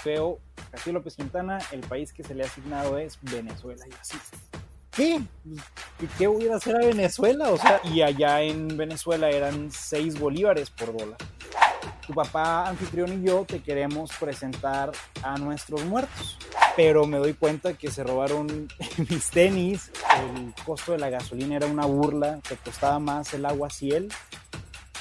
feo, Castillo López Quintana, el país que se le ha asignado es Venezuela. Y así, ¿qué? ¿Y qué voy a hacer a Venezuela? O sea, y allá en Venezuela eran 6 bolívares por dólar. Tu papá anfitrión y yo te queremos presentar a nuestros muertos. Pero me doy cuenta que se robaron mis tenis, el costo de la gasolina era una burla, te costaba más el agua ciel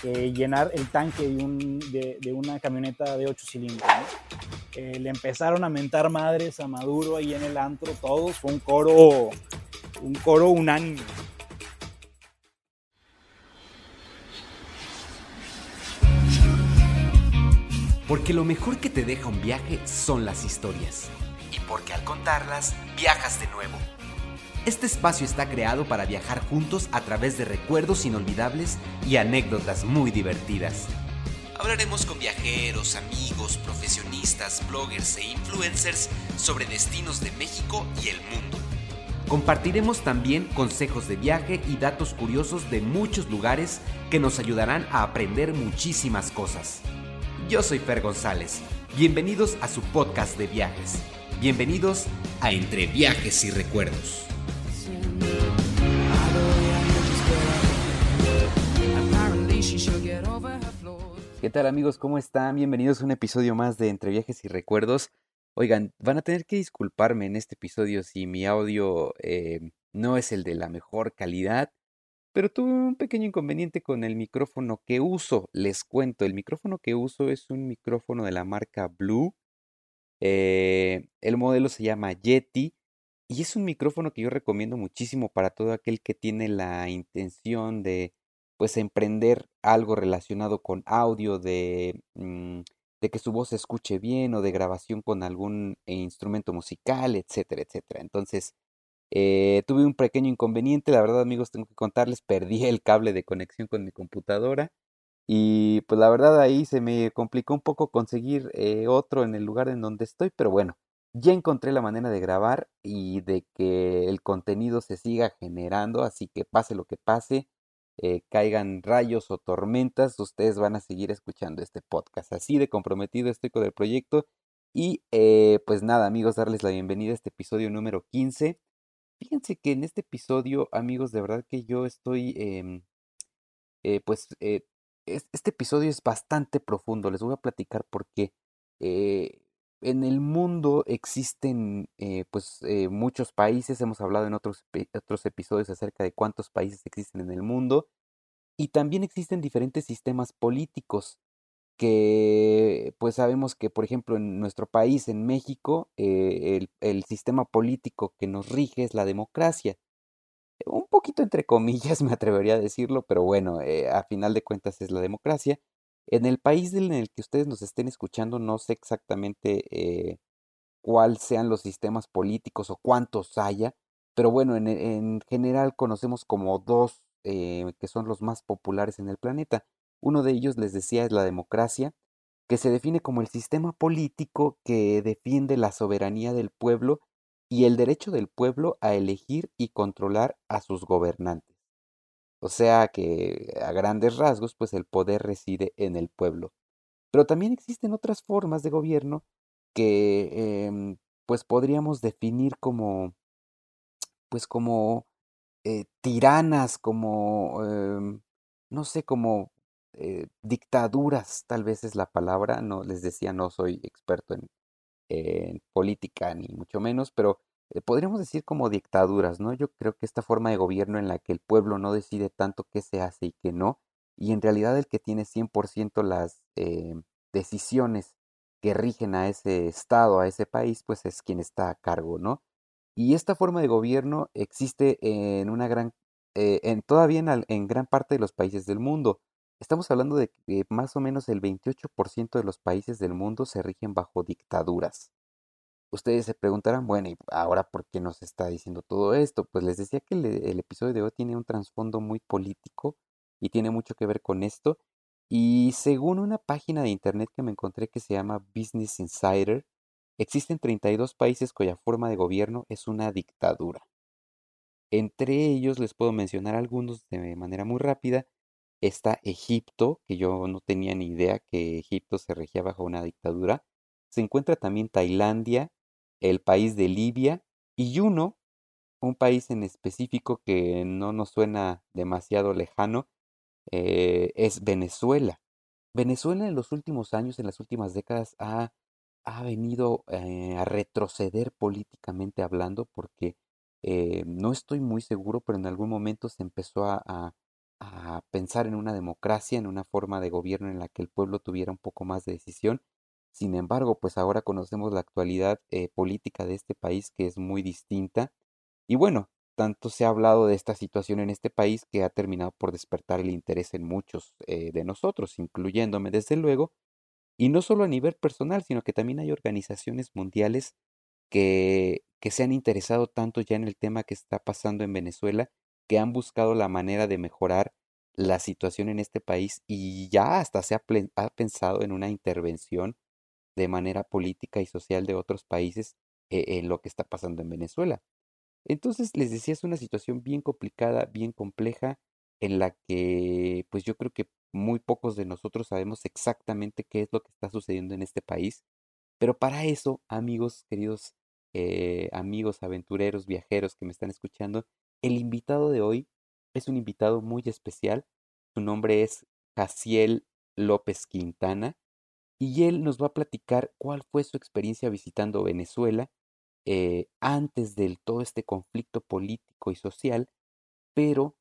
que llenar el tanque de, un, de, de una camioneta de 8 cilindros. ¿no? Le empezaron a mentar madres a Maduro ahí en el antro, todos, fue un coro, un coro unánime. Porque lo mejor que te deja un viaje son las historias. Y porque al contarlas, viajas de nuevo. Este espacio está creado para viajar juntos a través de recuerdos inolvidables y anécdotas muy divertidas. Hablaremos con viajeros, amigos, profesionistas, bloggers e influencers sobre destinos de México y el mundo. Compartiremos también consejos de viaje y datos curiosos de muchos lugares que nos ayudarán a aprender muchísimas cosas. Yo soy Fer González. Bienvenidos a su podcast de viajes. Bienvenidos a Entre Viajes y Recuerdos. ¿Qué tal amigos? ¿Cómo están? Bienvenidos a un episodio más de Entre Viajes y Recuerdos. Oigan, van a tener que disculparme en este episodio si mi audio eh, no es el de la mejor calidad, pero tuve un pequeño inconveniente con el micrófono que uso. Les cuento, el micrófono que uso es un micrófono de la marca Blue. Eh, el modelo se llama Yeti y es un micrófono que yo recomiendo muchísimo para todo aquel que tiene la intención de pues emprender algo relacionado con audio, de, mm, de que su voz se escuche bien o de grabación con algún instrumento musical, etcétera, etcétera. Entonces, eh, tuve un pequeño inconveniente, la verdad amigos, tengo que contarles, perdí el cable de conexión con mi computadora y pues la verdad ahí se me complicó un poco conseguir eh, otro en el lugar en donde estoy, pero bueno, ya encontré la manera de grabar y de que el contenido se siga generando, así que pase lo que pase, eh, caigan rayos o tormentas, ustedes van a seguir escuchando este podcast. Así de comprometido estoy con el proyecto. Y eh, pues nada, amigos, darles la bienvenida a este episodio número 15. Fíjense que en este episodio, amigos, de verdad que yo estoy, em, eh, pues, este episodio es bastante profundo. Les voy a platicar por qué. En el mundo existen, pues, muchos países. Hemos hablado en otros, otros episodios acerca de cuántos países existen en el mundo. Y también existen diferentes sistemas políticos que pues sabemos que, por ejemplo, en nuestro país, en México, eh, el, el, sistema político que nos rige es la democracia. Un poquito entre comillas me atrevería a decirlo, pero bueno, eh, a final de cuentas es la democracia. En el país en el que ustedes nos estén escuchando, no sé exactamente eh, cuáles sean los sistemas políticos o cuántos haya, pero bueno, en, en general conocemos como dos eh, que son los más populares en el planeta. Uno de ellos, les decía, es la democracia, que se define como el sistema político que defiende la soberanía del pueblo y el derecho del pueblo a elegir y controlar a sus gobernantes. O sea que a grandes rasgos, pues el poder reside en el pueblo. Pero también existen otras formas de gobierno que em, pues podríamos definir como pues como eh, tiranas, como, em, no sé, como eh, dictaduras, tal vez es la palabra, no les decía, no soy experto en, en política ni mucho menos, pero eh, podríamos decir como dictaduras, ¿no? Yo creo que esta forma de gobierno en la que el pueblo no decide tanto qué se hace y qué no, y en realidad el que tiene 100% las decisiones que rigen a ese estado, a ese país, pues es quien está a cargo, ¿no? Y esta forma de gobierno existe en una gran, eh, en, todavía en, en, gran parte de los países del mundo. Estamos hablando de que más o menos el 28% de los países del mundo se rigen bajo dictaduras. Ustedes se preguntarán, bueno, ¿y ahora por qué nos está diciendo todo esto? Pues les decía que el, episodio de hoy tiene un trasfondo muy político y tiene mucho que ver con esto. Y según una página de internet que me encontré que se llama Business Insider, Existen 32 países cuya forma de gobierno es una dictadura. Entre ellos les puedo mencionar algunos de manera muy rápida. Está Egipto, que yo no tenía ni idea que Egipto se regía bajo una dictadura. se encuentra también Tailandia, el país de Libia y uno, un país en específico que no nos suena demasiado lejano, eh, es Venezuela. Venezuela en los últimos años, en las últimas décadas, ha, ha venido eh, a retroceder políticamente hablando porque eh, no estoy muy seguro, pero en algún momento se empezó a, a, a pensar en una democracia, en una forma de gobierno en la que el pueblo tuviera un poco más de decisión. Sin embargo, pues ahora conocemos la actualidad eh, política de este país que es muy distinta. Y bueno, tanto se ha hablado de esta situación en este país que ha terminado por despertar el interés en muchos eh, de nosotros, incluyéndome desde luego, y no solo a nivel personal, sino que también hay organizaciones mundiales que, que se han interesado tanto ya en el tema que está pasando en Venezuela, que han buscado la manera de mejorar la situación en este país y ya hasta se ha, ha pensado en una intervención de manera política y social de otros países eh, lo que está pasando en Venezuela. Entonces, les decía, es una situación bien complicada, bien compleja, en la que pues yo creo que muy pocos de nosotros sabemos exactamente qué es lo que está sucediendo en este país. Pero para eso, amigos, queridos eh, amigos, aventureros, viajeros que me están escuchando, el invitado de hoy es un invitado muy especial. Su nombre es Jaciel López Quintana y él nos va a platicar cuál fue su experiencia visitando Venezuela eh, antes del todo este conflicto político y social, pero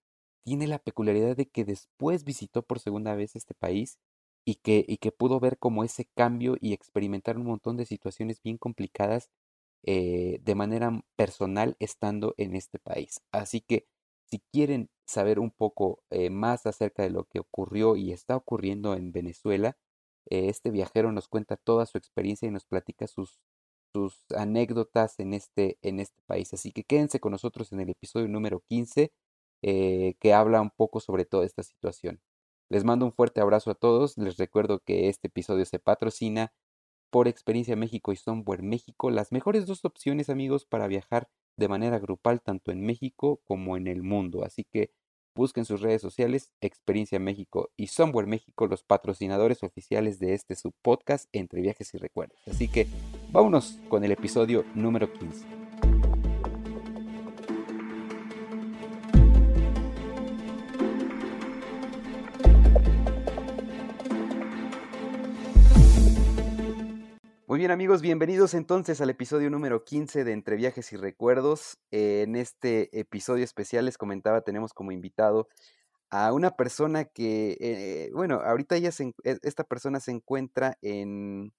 tiene la peculiaridad de que después visitó por segunda vez este país y que, y que pudo ver como ese cambio y experimentar un montón de situaciones bien complicadas eh, de manera personal estando en este país. Así que si quieren saber un poco eh, más acerca de lo que ocurrió y está ocurriendo en Venezuela, este viajero nos cuenta toda su experiencia y nos platica sus, sus anécdotas en este, en este país. Así que quédense con nosotros en el episodio número 15 eh, que habla un poco sobre toda esta situación. Les mando un fuerte abrazo a todos. Les recuerdo que este episodio se patrocina por Experiencia México y Somewhere México, las mejores dos opciones amigos para viajar de manera grupal tanto en México como en el mundo. Así que Busquen sus redes sociales, Experiencia México y Somewhere México, los patrocinadores oficiales de este subpodcast entre viajes y recuerdos. Así que vámonos con el episodio número 15. Muy bien amigos, bienvenidos entonces al episodio número 15 de Entre Viajes y Recuerdos. en este episodio especial les comentaba, tenemos como invitado a una persona que, eh, bueno, ahorita ella se, e, esta persona se encuentra en,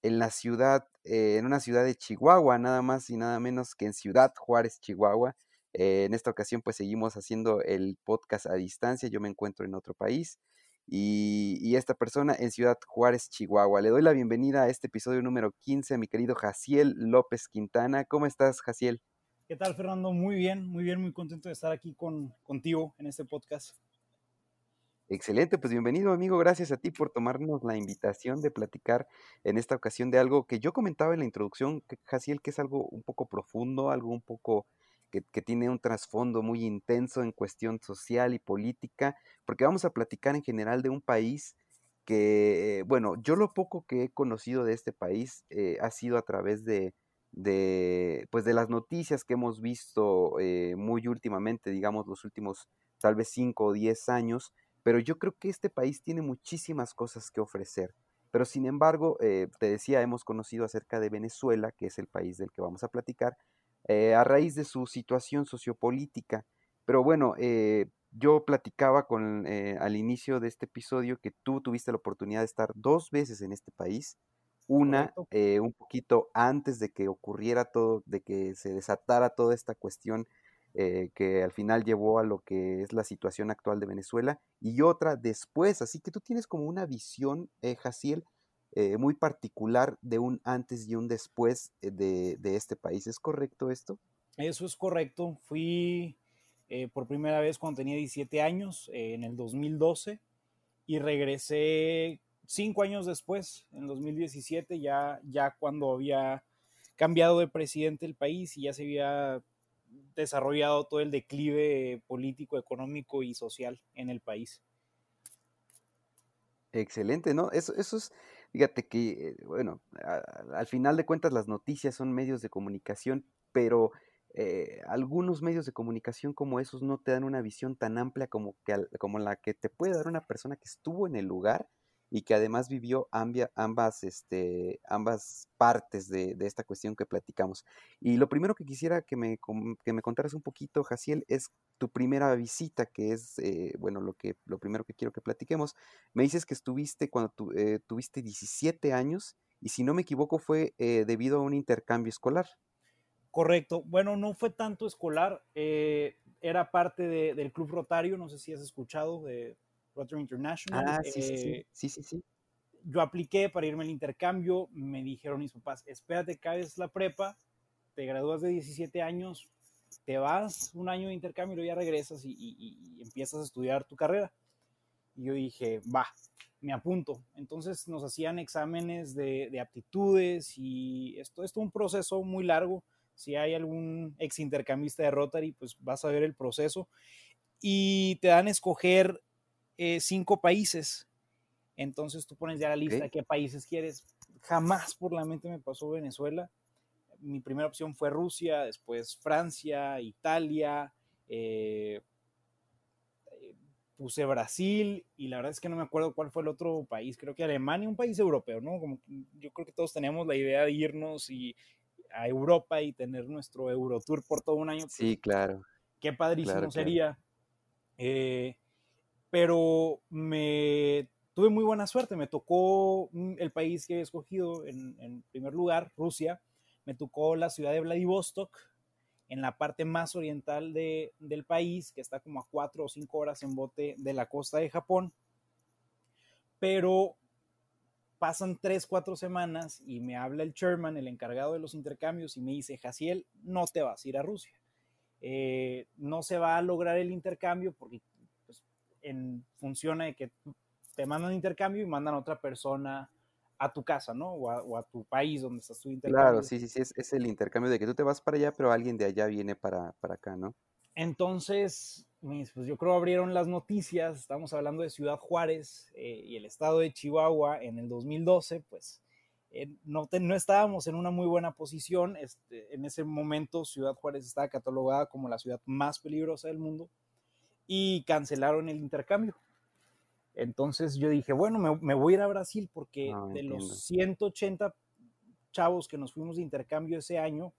en la ciudad, eh, en una ciudad de Chihuahua, nada más y nada menos que en Ciudad Juárez, Chihuahua. Eh, en esta ocasión pues seguimos haciendo el podcast a distancia, yo me encuentro en otro país y, esta persona en Ciudad Juárez, Chihuahua. Le doy la bienvenida a este episodio número 15 a mi querido Jaciel López Quintana. ¿Cómo estás, Jaciel? ¿Qué tal, Fernando? Muy bien, muy bien, muy contento de estar aquí con, contigo en este podcast. Excelente, pues bienvenido amigo, gracias a ti por tomarnos la invitación de platicar en esta ocasión de algo que yo comentaba en la introducción, Jaciel, que es algo un poco profundo, algo un poco que, tiene un trasfondo muy intenso en cuestión social y política, porque vamos a platicar en general de un país que, bueno, yo lo poco que he conocido de este país eh, ha sido a través de, de, pues de las noticias que hemos visto eh, muy últimamente, digamos, los últimos tal vez 5 o 10 años, pero yo creo que este país tiene muchísimas cosas que ofrecer. Pero sin embargo, eh, te decía, hemos conocido acerca de Venezuela, que es el país del que vamos a platicar, eh, a raíz de su situación sociopolítica. Pero bueno, eh, yo platicaba con, eh, al inicio de este episodio que tú tuviste la oportunidad de estar dos veces en este país. Una un poquito antes de que ocurriera todo, de que se desatara toda esta cuestión que al final llevó a lo que es la situación actual de Venezuela, y otra después. Así que tú tienes como una visión, Jaciel, eh, muy particular de un antes y un después eh, de, este país. ¿Es correcto esto? Eso es correcto. Fui eh, por primera vez cuando tenía 17 años, en el 2012, y regresé cinco años después, en 2017, ya, ya cuando había cambiado de presidente el país y ya se había desarrollado todo el declive político, económico y social en el país. Excelente, ¿no? Eso, eso es Fíjate que, eh, bueno, al final de cuentas las noticias son medios de comunicación, pero eh, algunos medios de comunicación como esos no te dan una visión tan amplia como, que, como la que te puede dar una persona que estuvo en el lugar y que además vivió ambas, este, ambas partes de, esta cuestión que platicamos. Y lo primero que quisiera que me, que me contaras un poquito, Jaciel, es tu primera visita, que es, eh, bueno, lo, que, lo primero que quiero que platiquemos. Me dices que estuviste cuando eh, tuviste 17 años y si no me equivoco fue eh, debido a un intercambio escolar. Correcto. Bueno, no fue tanto escolar, era parte del Club Rotario, no sé si has escuchado de Rotary International. Ah, sí, sí, sí, sí, sí, Yo apliqué para irme al intercambio, me dijeron mis papás, espérate, caes la prepa, te gradúas de 17 años, te vas un año de intercambio y luego ya regresas y, empiezas a estudiar tu carrera. Y yo dije, va, me apunto. Entonces nos hacían exámenes de, aptitudes y esto es un proceso muy largo. Si hay algún ex intercambista de Rotary, pues vas a ver el proceso. Y te dan a escoger eh, cinco países. Entonces tú pones ya la lista qué países quieres. Jamás por la mente me pasó Venezuela. Mi primera opción fue Rusia, después Francia, Italia, eh, puse Brasil y la verdad es que no me acuerdo cuál fue el otro país, creo que Alemania, un país europeo, ¿no? Como yo creo que todos teníamos la idea de irnos y a Europa y tener nuestro Eurotour por todo un año. Pues sí, claro. Qué padrísimo sería. Eh, pero me tuve muy buena suerte. Me tocó mm, el país que he escogido en, primer lugar, Rusia. Me tocó la ciudad de Vladivostok, en la parte más oriental del país, que está como a cuatro o cinco horas en bote de la costa de Japón. Pero pasan tres, cuatro semanas y me habla el chairman, el encargado de los intercambios, y me dice, Jaciel, no te vas a ir a Rusia. Eh, no se va a lograr el intercambio porque en función de que te mandan intercambio y mandan a otra persona a tu casa, ¿no? O a, tu país donde estás tu intercambio. Claro, sí, sí, sí, es, el intercambio de que tú te vas para allá, pero alguien de allá viene para, para acá, ¿no? Entonces, pues yo creo abrieron las noticias, estamos hablando de Ciudad Juárez eh, y el estado de Chihuahua en el 2012, pues eh, no, no estábamos en una muy buena posición. Este, en ese momento Ciudad Juárez estaba catalogada como la ciudad más peligrosa del mundo y cancelaron el intercambio. Entonces yo dije, bueno, me, voy a ir a Brasil porque de los 180 chavos que nos fuimos de intercambio ese año,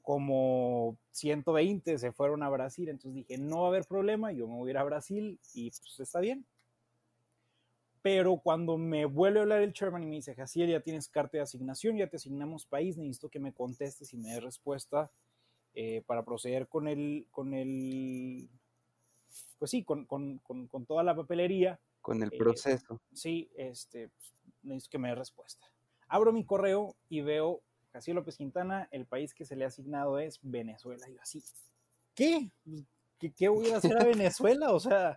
como 120 se fueron a Brasil. Entonces dije, no va a haber problema, yo me voy a ir a Brasil y pues está bien. Pero cuando me vuelve a hablar el chairman y me dice, Jaciel, ya tienes carta de asignación, ya te asignamos país, necesito que me contestes y me des respuesta eh, para proceder con el, con el pues sí, con, toda la papelería. Con el eh, proceso. sí, este, pues, necesito que me dé respuesta. Abro mi correo y veo Jaciel López Quintana, el país que se le ha asignado es Venezuela. Y yo así, ¿qué? Pues, ¿Qué, qué voy a hacer a Venezuela? O sea,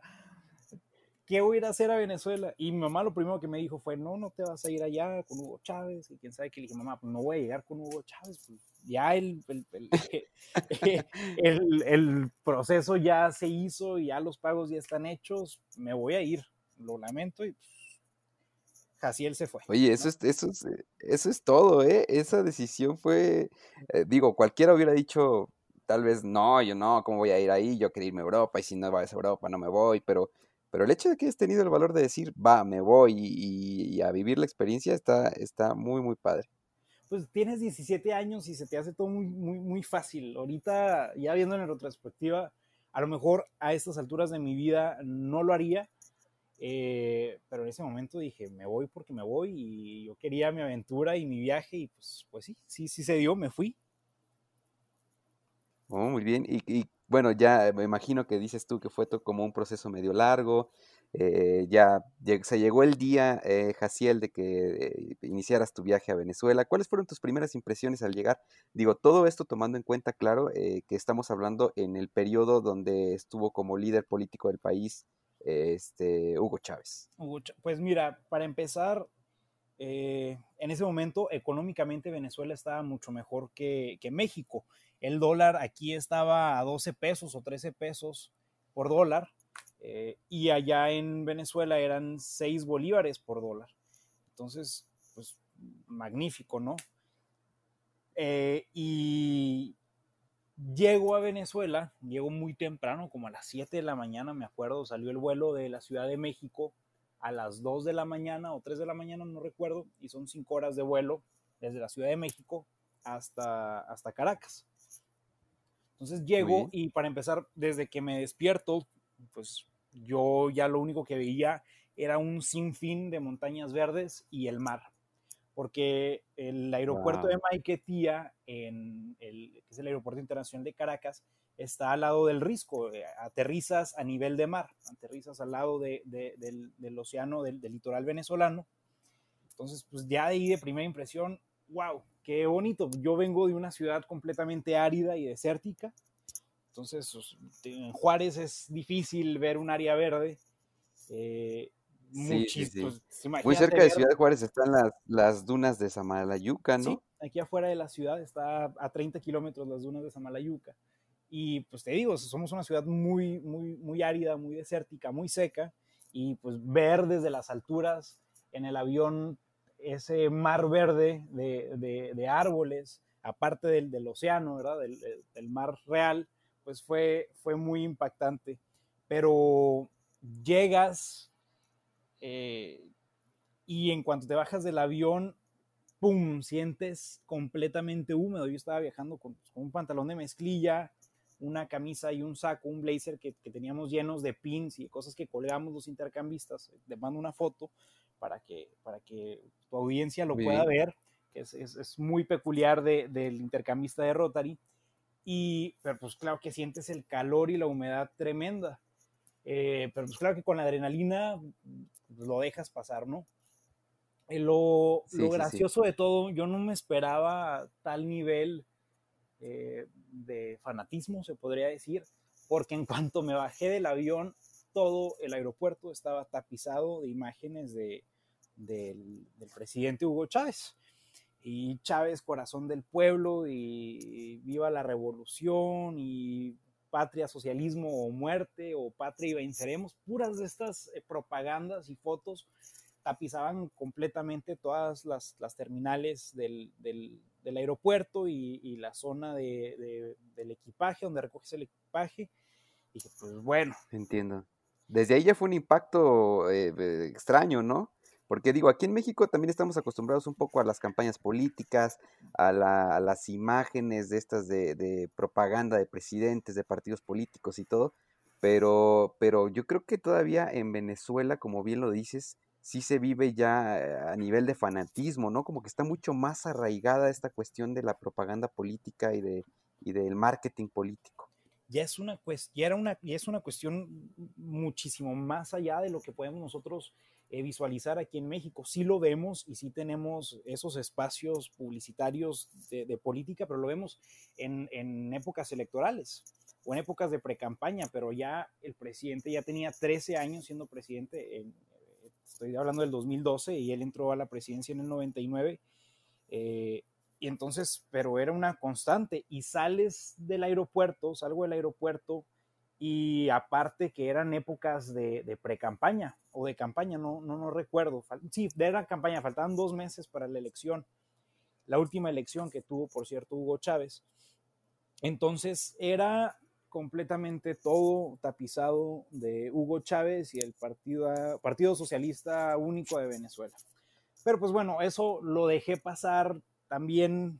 ¿qué voy a ir a hacer a Venezuela? Y mi mamá lo primero que me dijo fue, no, no te vas a ir allá con Hugo Chávez. Y quién sabe que le dije, mamá, pues no voy a llegar con Hugo Chávez. Pues ya el, el, el, proceso ya se hizo, y ya los pagos ya están hechos, me voy a ir. Lo lamento y pues, Jaciel se fue. Oye, eso, es, eso, es, eso es todo, ¿eh? Esa decisión fue, eh, digo, cualquiera hubiera dicho, tal vez, no, yo no, ¿cómo voy a ir ahí? Yo quería irme a Europa y si no vas a Europa no me voy, pero pero el hecho de que hayas tenido el valor de decir, va, me voy y, a vivir la experiencia está, está muy, muy padre. Pues tienes 17 años y se te hace todo muy, muy, fácil. Ahorita, ya viendo en retrospectiva, a lo mejor a estas alturas de mi vida no lo haría, eh, pero en ese momento dije, me voy porque me voy y yo quería mi aventura y mi viaje y pues, pues sí, sí, sí se dio, me fui. Oh, muy bien. y bueno, ya me imagino que dices tú que fue como un proceso medio largo. Eh, ya se llegó el día, eh, Jaciel, de que eh, iniciaras tu viaje a Venezuela. ¿Cuáles fueron tus primeras impresiones al llegar? Digo, todo esto tomando en cuenta, claro, que estamos hablando en el periodo donde estuvo como líder político del país este, Hugo Chávez. pues mira, para empezar, en ese momento económicamente Venezuela estaba mucho mejor que, que México. El dólar aquí estaba a 12 pesos o 13 pesos por dólar eh, y allá en Venezuela eran 6 bolívares por dólar. Entonces, pues magnífico, ¿no? Eh, y llego a Venezuela, llego muy temprano, como a las 7 de la mañana, me acuerdo, salió el vuelo de la Ciudad de México a las 2 de la mañana o 3 de la mañana, no recuerdo, y son 5 horas de vuelo desde la Ciudad de México hasta, hasta Caracas. Entonces llego y para empezar, desde que me despierto, pues yo ya lo único que veía era un sinfín de montañas verdes y el mar porque el aeropuerto de Maiquetía, en el, que es el aeropuerto internacional de Caracas, está al lado del Risco, eh, aterrizas a nivel de mar, aterrizas al lado del, océano, del, litoral venezolano. Entonces, pues ya de ahí de primera impresión, wow, qué bonito. Yo vengo de una ciudad completamente árida y desértica, entonces pues, en Juárez es difícil ver un área verde. Eh, muy cerca de Ciudad Juárez están las, las dunas de Samalayuca, ¿no? Sí, aquí afuera de la ciudad está a 30 kilómetros las dunas de Samalayuca. Y pues te digo, somos una ciudad muy, muy, muy árida, muy desértica, muy seca. Y pues ver desde las alturas en el avión ese mar verde de, de, árboles, aparte del, del océano, ¿verdad? Del, del, mar real, pues fue, fue muy impactante. Pero llegas eh, y en cuanto te bajas del avión, ¡pum! Sientes completamente húmedo. Yo estaba viajando con, un pantalón de mezclilla, una camisa y un saco, un blazer que, teníamos llenos de pins y cosas que colgamos los intercambistas. Te mando una foto para que, para que tu audiencia lo pueda ver, que es, es, muy peculiar de, del intercambista de Rotary. Y, pero pues claro que sientes el calor y la humedad tremenda. Eh, pero pues claro que con la adrenalina pues, lo dejas pasar, ¿no? Eh, lo, lo gracioso de todo, yo no me esperaba tal nivel eh, de fanatismo, se podría decir, porque en cuanto me bajé del avión, todo el aeropuerto estaba tapizado de imágenes de, del, presidente Hugo Chávez. Y Chávez, corazón del pueblo, y viva la revolución, y patria, socialismo o muerte o patria y venceremos, puras de estas eh, propagandas y fotos tapizaban completamente todas las, terminales del, aeropuerto y, la zona del equipaje, donde recoges el equipaje. Y pues bueno. Entiendo. Desde ahí ya fue un impacto eh, extraño, ¿no? Porque digo, aquí en México también estamos acostumbrados un poco a las campañas políticas, a, las imágenes de estas de, propaganda de presidentes, de partidos políticos y todo, pero, pero yo creo que todavía en Venezuela, como bien lo dices, sí se vive ya a nivel de fanatismo, ¿no? Como que está mucho más arraigada esta cuestión de la propaganda política y, de, y del marketing político ya es una, ya era una, ya es una cuestión muchísimo más allá de lo que podemos nosotros eh, visualizar aquí en México. Sí lo vemos y sí tenemos esos espacios publicitarios de, política, pero lo vemos en, épocas electorales o en épocas de precampaña, pero ya el presidente ya tenía 13 años siendo presidente, en, estoy hablando del 2012 y él entró a la presidencia en el 99. Eh, y entonces, pero era una constante y sales del aeropuerto, salgo del aeropuerto y aparte que eran épocas de, de pre-campaña o de campaña, no, no, no recuerdo. Sí, de la campaña, faltaban dos meses para la elección, la última elección que tuvo, por cierto, Hugo Chávez. Entonces era completamente todo tapizado de Hugo Chávez y el Partido, Partido Socialista Único de Venezuela. Pero pues bueno, eso lo dejé pasar también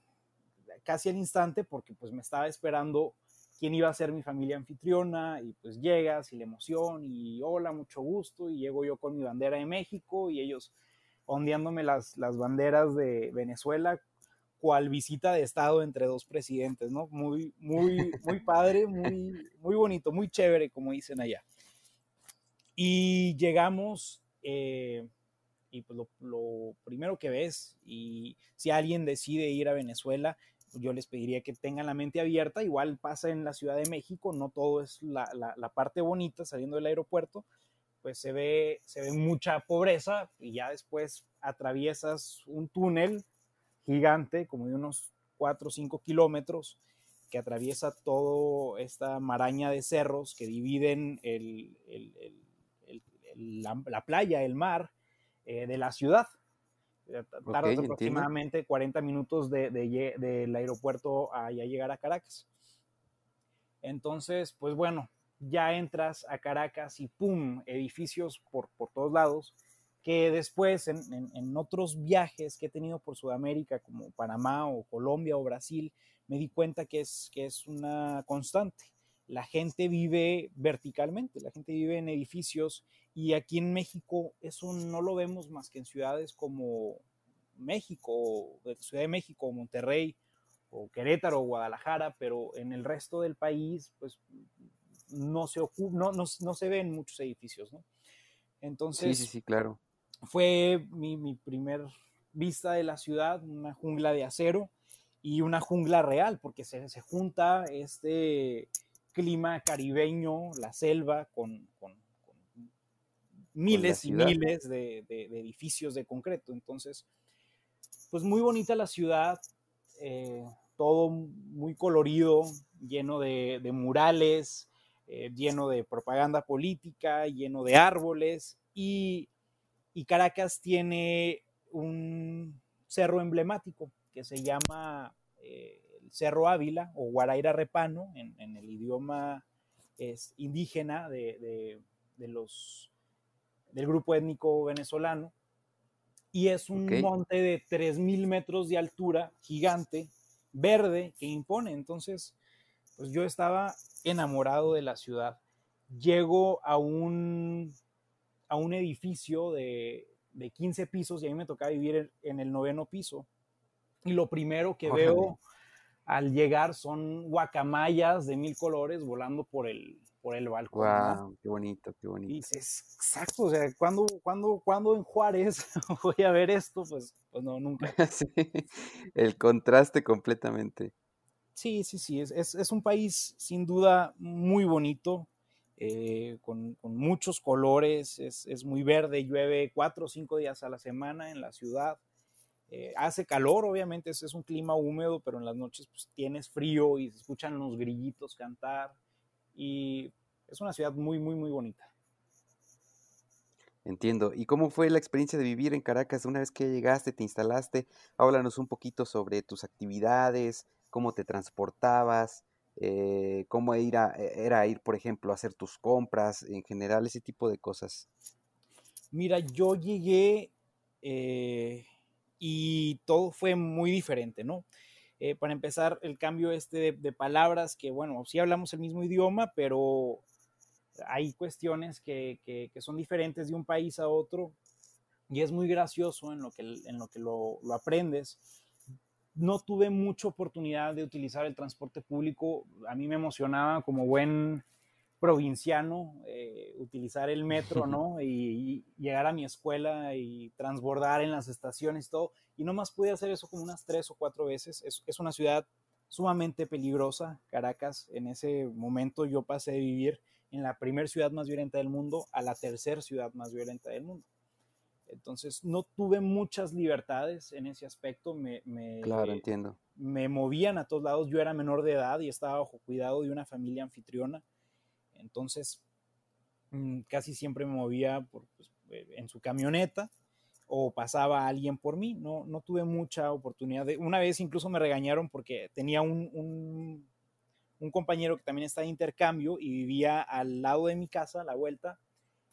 casi al instante porque pues me estaba esperando quién iba a ser mi familia anfitriona y pues llegas y la emoción y hola, mucho gusto y llego yo con mi bandera de México y ellos ondeándome las, las banderas de Venezuela cual visita de estado entre dos presidentes, ¿no? Muy, muy, muy padre, muy, muy bonito, muy chévere, como dicen allá. Y llegamos, eh, y pues lo, lo, primero que ves, y si alguien decide ir a Venezuela, yo les pediría que tengan la mente abierta, igual pasa en la Ciudad de México, no todo es la, la, parte bonita saliendo del aeropuerto, pues se ve, se ve mucha pobreza y ya después atraviesas un túnel gigante, como de unos 4 o 5 kilómetros, que atraviesa toda esta maraña de cerros que dividen el, el, el, la, la, playa, el mar, eh, de la ciudad. Eh, tardas aproximadamente 40 minutos de, del aeropuerto a ya llegar a Caracas. Entonces, pues bueno, ya entras a Caracas y ¡pum! edificios por, por todos lados, que después en, en, otros viajes que he tenido por Sudamérica, como Panamá o Colombia o Brasil, me di cuenta que es, que es una constante. La gente vive verticalmente, la gente vive en edificios y aquí en México eso no lo vemos más que en ciudades como México, Ciudad de México, Monterrey, o Querétaro, o Guadalajara, pero en el resto del país, pues no se, no, no, no, se ven muchos edificios, ¿no? Entonces, sí, sí, sí, claro. Fue mi, mi primer vista de la ciudad, una jungla de acero y una jungla real, porque se, se junta este clima caribeño, la selva, con, con, miles y miles de, de, de, edificios de concreto. Entonces, pues muy bonita la ciudad, eh, todo muy colorido, lleno de, murales, eh, lleno de propaganda política, lleno de árboles y, Caracas tiene un cerro emblemático que se llama eh, Cerro Ávila o Guaraira Repano en, el idioma es, indígena de, los, del grupo étnico venezolano y es un monte de 3.000 metros de altura, gigante, verde, que impone. Entonces, pues yo estaba enamorado de la ciudad. Llego a un, a un edificio de, de 15 pisos y a mí me tocaba vivir en, el noveno piso. Y lo primero que veo al llegar son guacamayas de mil colores volando por el, por el balcón. Wow, qué bonito, qué bonito. Y dices, exacto, o sea, ¿cuándo, cuando, cuando en Juárez voy a ver esto? Pues, pues no, nunca. sí, el contraste completamente. Sí, sí, sí, es, es, es un país sin duda muy bonito, eh, con, con, muchos colores, es, es, muy verde, llueve cuatro o cinco días a la semana en la ciudad. Eh, hace calor, obviamente, es, es un clima húmedo, pero en las noches pues, tienes frío y se escuchan los grillitos cantar y es una ciudad muy, muy, muy bonita. Entiendo. ¿Y cómo fue la experiencia de vivir en Caracas una vez que llegaste, te instalaste? Háblanos un poquito sobre tus actividades, cómo te transportabas, eh, cómo ir a, e, era ir, por ejemplo, a hacer tus compras, en general, ese tipo de cosas. Mira, yo llegué eh, y todo fue muy diferente, ¿no? Eh, para empezar, el cambio este de, palabras, que bueno, sí hablamos el mismo idioma, pero hay cuestiones que, que, son diferentes de un país a otro y es muy gracioso en lo que, en lo, que lo, lo aprendes. No tuve mucha oportunidad de utilizar el transporte público. A mí me emocionaba como buen provinciano, eh, utilizar el metro, ¿no? Y, llegar a mi escuela y transbordar en las estaciones y todo. Y nomás pude hacer eso como unas tres o cuatro veces. Es, es una ciudad sumamente peligrosa, Caracas. En ese momento yo pasé de vivir en la primera ciudad más violenta del mundo a la tercera ciudad más violenta del mundo. Entonces no tuve muchas libertades en ese aspecto. Me, me, claro, entiendo. Me movían a todos lados. Yo era menor de edad y estaba bajo cuidado de una familia anfitriona entonces, mm, casi siempre me movía pues, eh, en su camioneta o pasaba alguien por mí. No, no tuve mucha oportunidad. De, una vez incluso me regañaron porque tenía un, un, compañero que también está de intercambio y vivía al lado de mi casa, a la vuelta,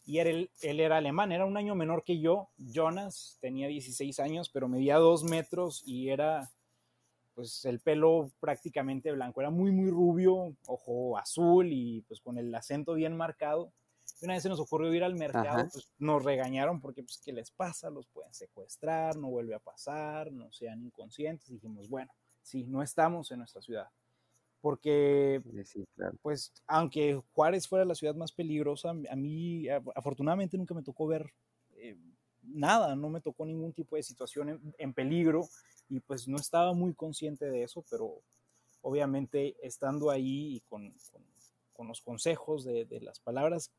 y era él, él, era alemán, era un año menor que yo. Jonas tenía 16 años, pero medía dos metros y era pues el pelo prácticamente blanco, era muy, muy rubio, ojo azul y pues con el acento bien marcado. Y una vez se nos ocurrió ir al mercado, pues nos regañaron porque pues ¿qué les pasa? Los pueden secuestrar, no vuelve a pasar, no sean inconscientes. dijimos, bueno, sí, no estamos en nuestra ciudad. Porque, pues, aunque Juárez fuera la ciudad más peligrosa, a mí afortunadamente nunca me tocó ver eh, nada, no me tocó ningún tipo de situación en peligro y pues no estaba muy consciente de eso, pero obviamente estando ahí y con, con, los consejos de, de, las palabras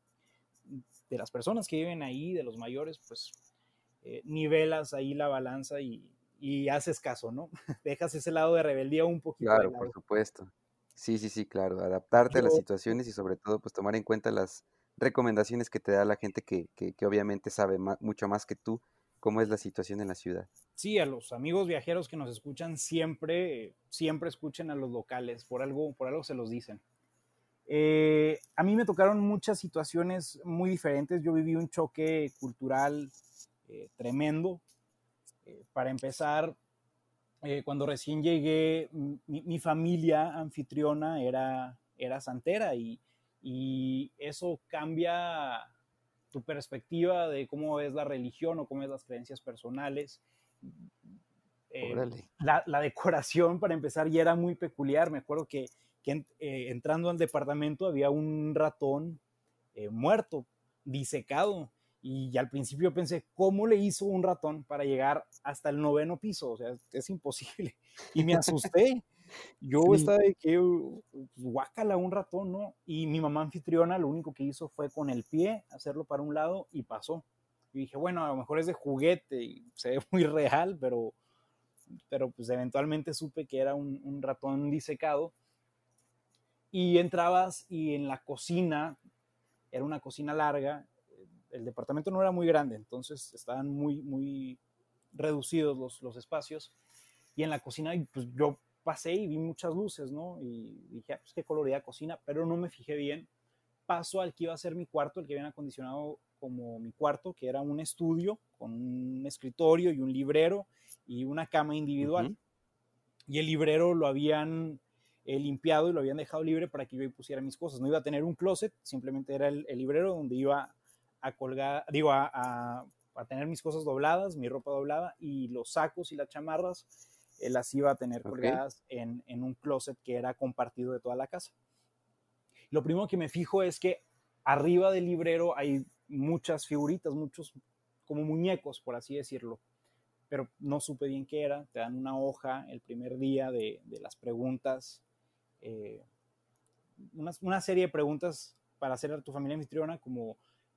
de las personas que viven ahí, de los mayores, pues eh, nivelas ahí la balanza y, y, haces caso, ¿no? Dejas ese lado de rebeldía un poquito. Claro, por supuesto. Sí, sí, sí, claro. Adaptarte a las situaciones y sobre todo pues tomar en cuenta las recomendaciones que te da la gente que, que, obviamente sabe mucho más que tú cómo es la situación en la ciudad. Sí, a los amigos viajeros que nos escuchan siempre, siempre escuchen a los locales, por algo, por algo se los dicen. Eh, a mí me tocaron muchas situaciones muy diferentes. Yo viví un choque cultural eh, tremendo. Eh, para empezar, cuando recién llegué, mi, familia anfitriona era, era santera y, y eso cambia tu perspectiva de cómo ves la religión o cómo ves las creencias personales. la, la, decoración, para empezar, ya era muy peculiar. Me acuerdo que que eh, entrando al departamento había un ratón eh, muerto, disecado. Y al principio pensé, ¿cómo le hizo un ratón para llegar hasta el noveno piso? O sea, es imposible. Y me asusté. Yo estaba de que, pues, guácala, un ratón, ¿no? Y mi mamá anfitriona lo único que hizo fue con el pie hacerlo para un lado y pasó. Y dije, bueno, a lo mejor es de juguete y se ve muy real, pero, pero pues eventualmente supe que era un, un ratón disecado y entrabas y en la cocina, era una cocina larga, el departamento no era muy grande, entonces estaban muy, muy reducidos los, los espacios. Y en la cocina, pues yo pasé y vi muchas luces, ¿no? Y dije, ah, pues qué colorida cocina, pero no me fijé bien. Paso al que iba a ser mi cuarto, el que habían acondicionado como mi cuarto, que era un estudio con un escritorio y un librero y una cama individual. Y el librero lo habían he limpiado y lo habían dejado libre para que yo pusiera mis cosas. No iba a tener un closet, simplemente era el, librero donde iba a colgar, digo, a, tener mis cosas dobladas, mi ropa doblada y los sacos y las chamarras eh, las iba a tener colgadas en, un closet que era compartido de toda la casa. Lo primero que me fijo es que arriba del librero hay muchas figuritas, muchos como muñecos, por así decirlo pero no supe bien qué era. Te dan una hoja el primer día de, de las preguntas eh, una, serie de preguntas para hacer a tu familia anfitriona, como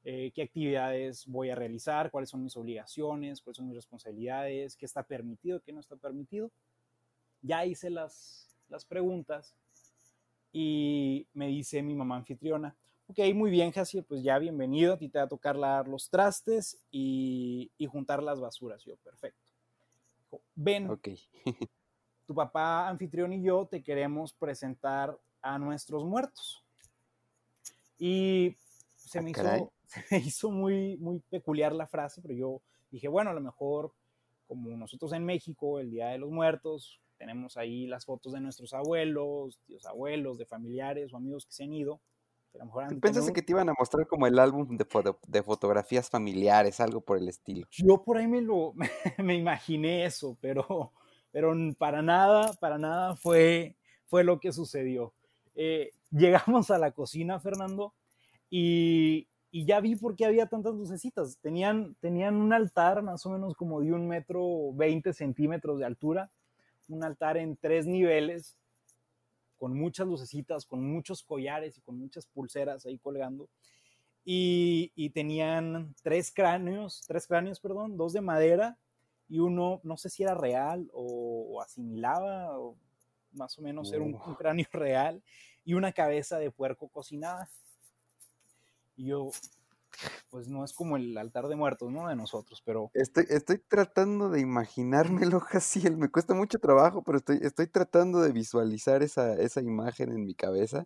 eh, qué actividades voy a realizar, cuáles son mis obligaciones, cuáles son mis responsabilidades, qué está permitido, qué no está permitido. Ya hice las, las preguntas y me dice mi mamá anfitriona, ok, muy bien, Jaciel, pues ya bienvenido, a ti te va a tocar lavar los trastes y, y juntar las basuras. Yo, perfecto. Ven, okay. tu papá anfitrión y yo te queremos presentar a nuestros muertos. Y se, ah, me, hizo, se hizo, muy, muy peculiar la frase, pero yo dije, bueno, a lo mejor como nosotros en México, el Día de los Muertos, tenemos ahí las fotos de nuestros abuelos, tíos abuelos, de familiares o amigos que se han ido. A lo mejor pensaste que te iban a mostrar como el álbum de, de, fotografías familiares, algo por el estilo? Yo por ahí me lo me imaginé eso, pero pero para nada, para nada fue, fue lo que sucedió. Eh, llegamos a la cocina, Fernando, y, y, ya vi por qué había tantas lucecitas. Tenían, tenían un altar más o menos como de un metro veinte centímetros de altura, un altar en tres niveles, con muchas lucecitas, con muchos collares y con muchas pulseras ahí colgando. Y, y tenían tres cráneos, tres cráneos, perdón, dos de madera y uno, no sé si era real o, asimilaba, o más o menos era un, cráneo real, y una cabeza de puerco cocinada. Y yo, pues no es como el altar de muertos, ¿no? De nosotros, pero... Estoy, estoy tratando de imaginármelo, Jaciel, me cuesta mucho trabajo, pero estoy, estoy tratando de visualizar esa, esa imagen en mi cabeza.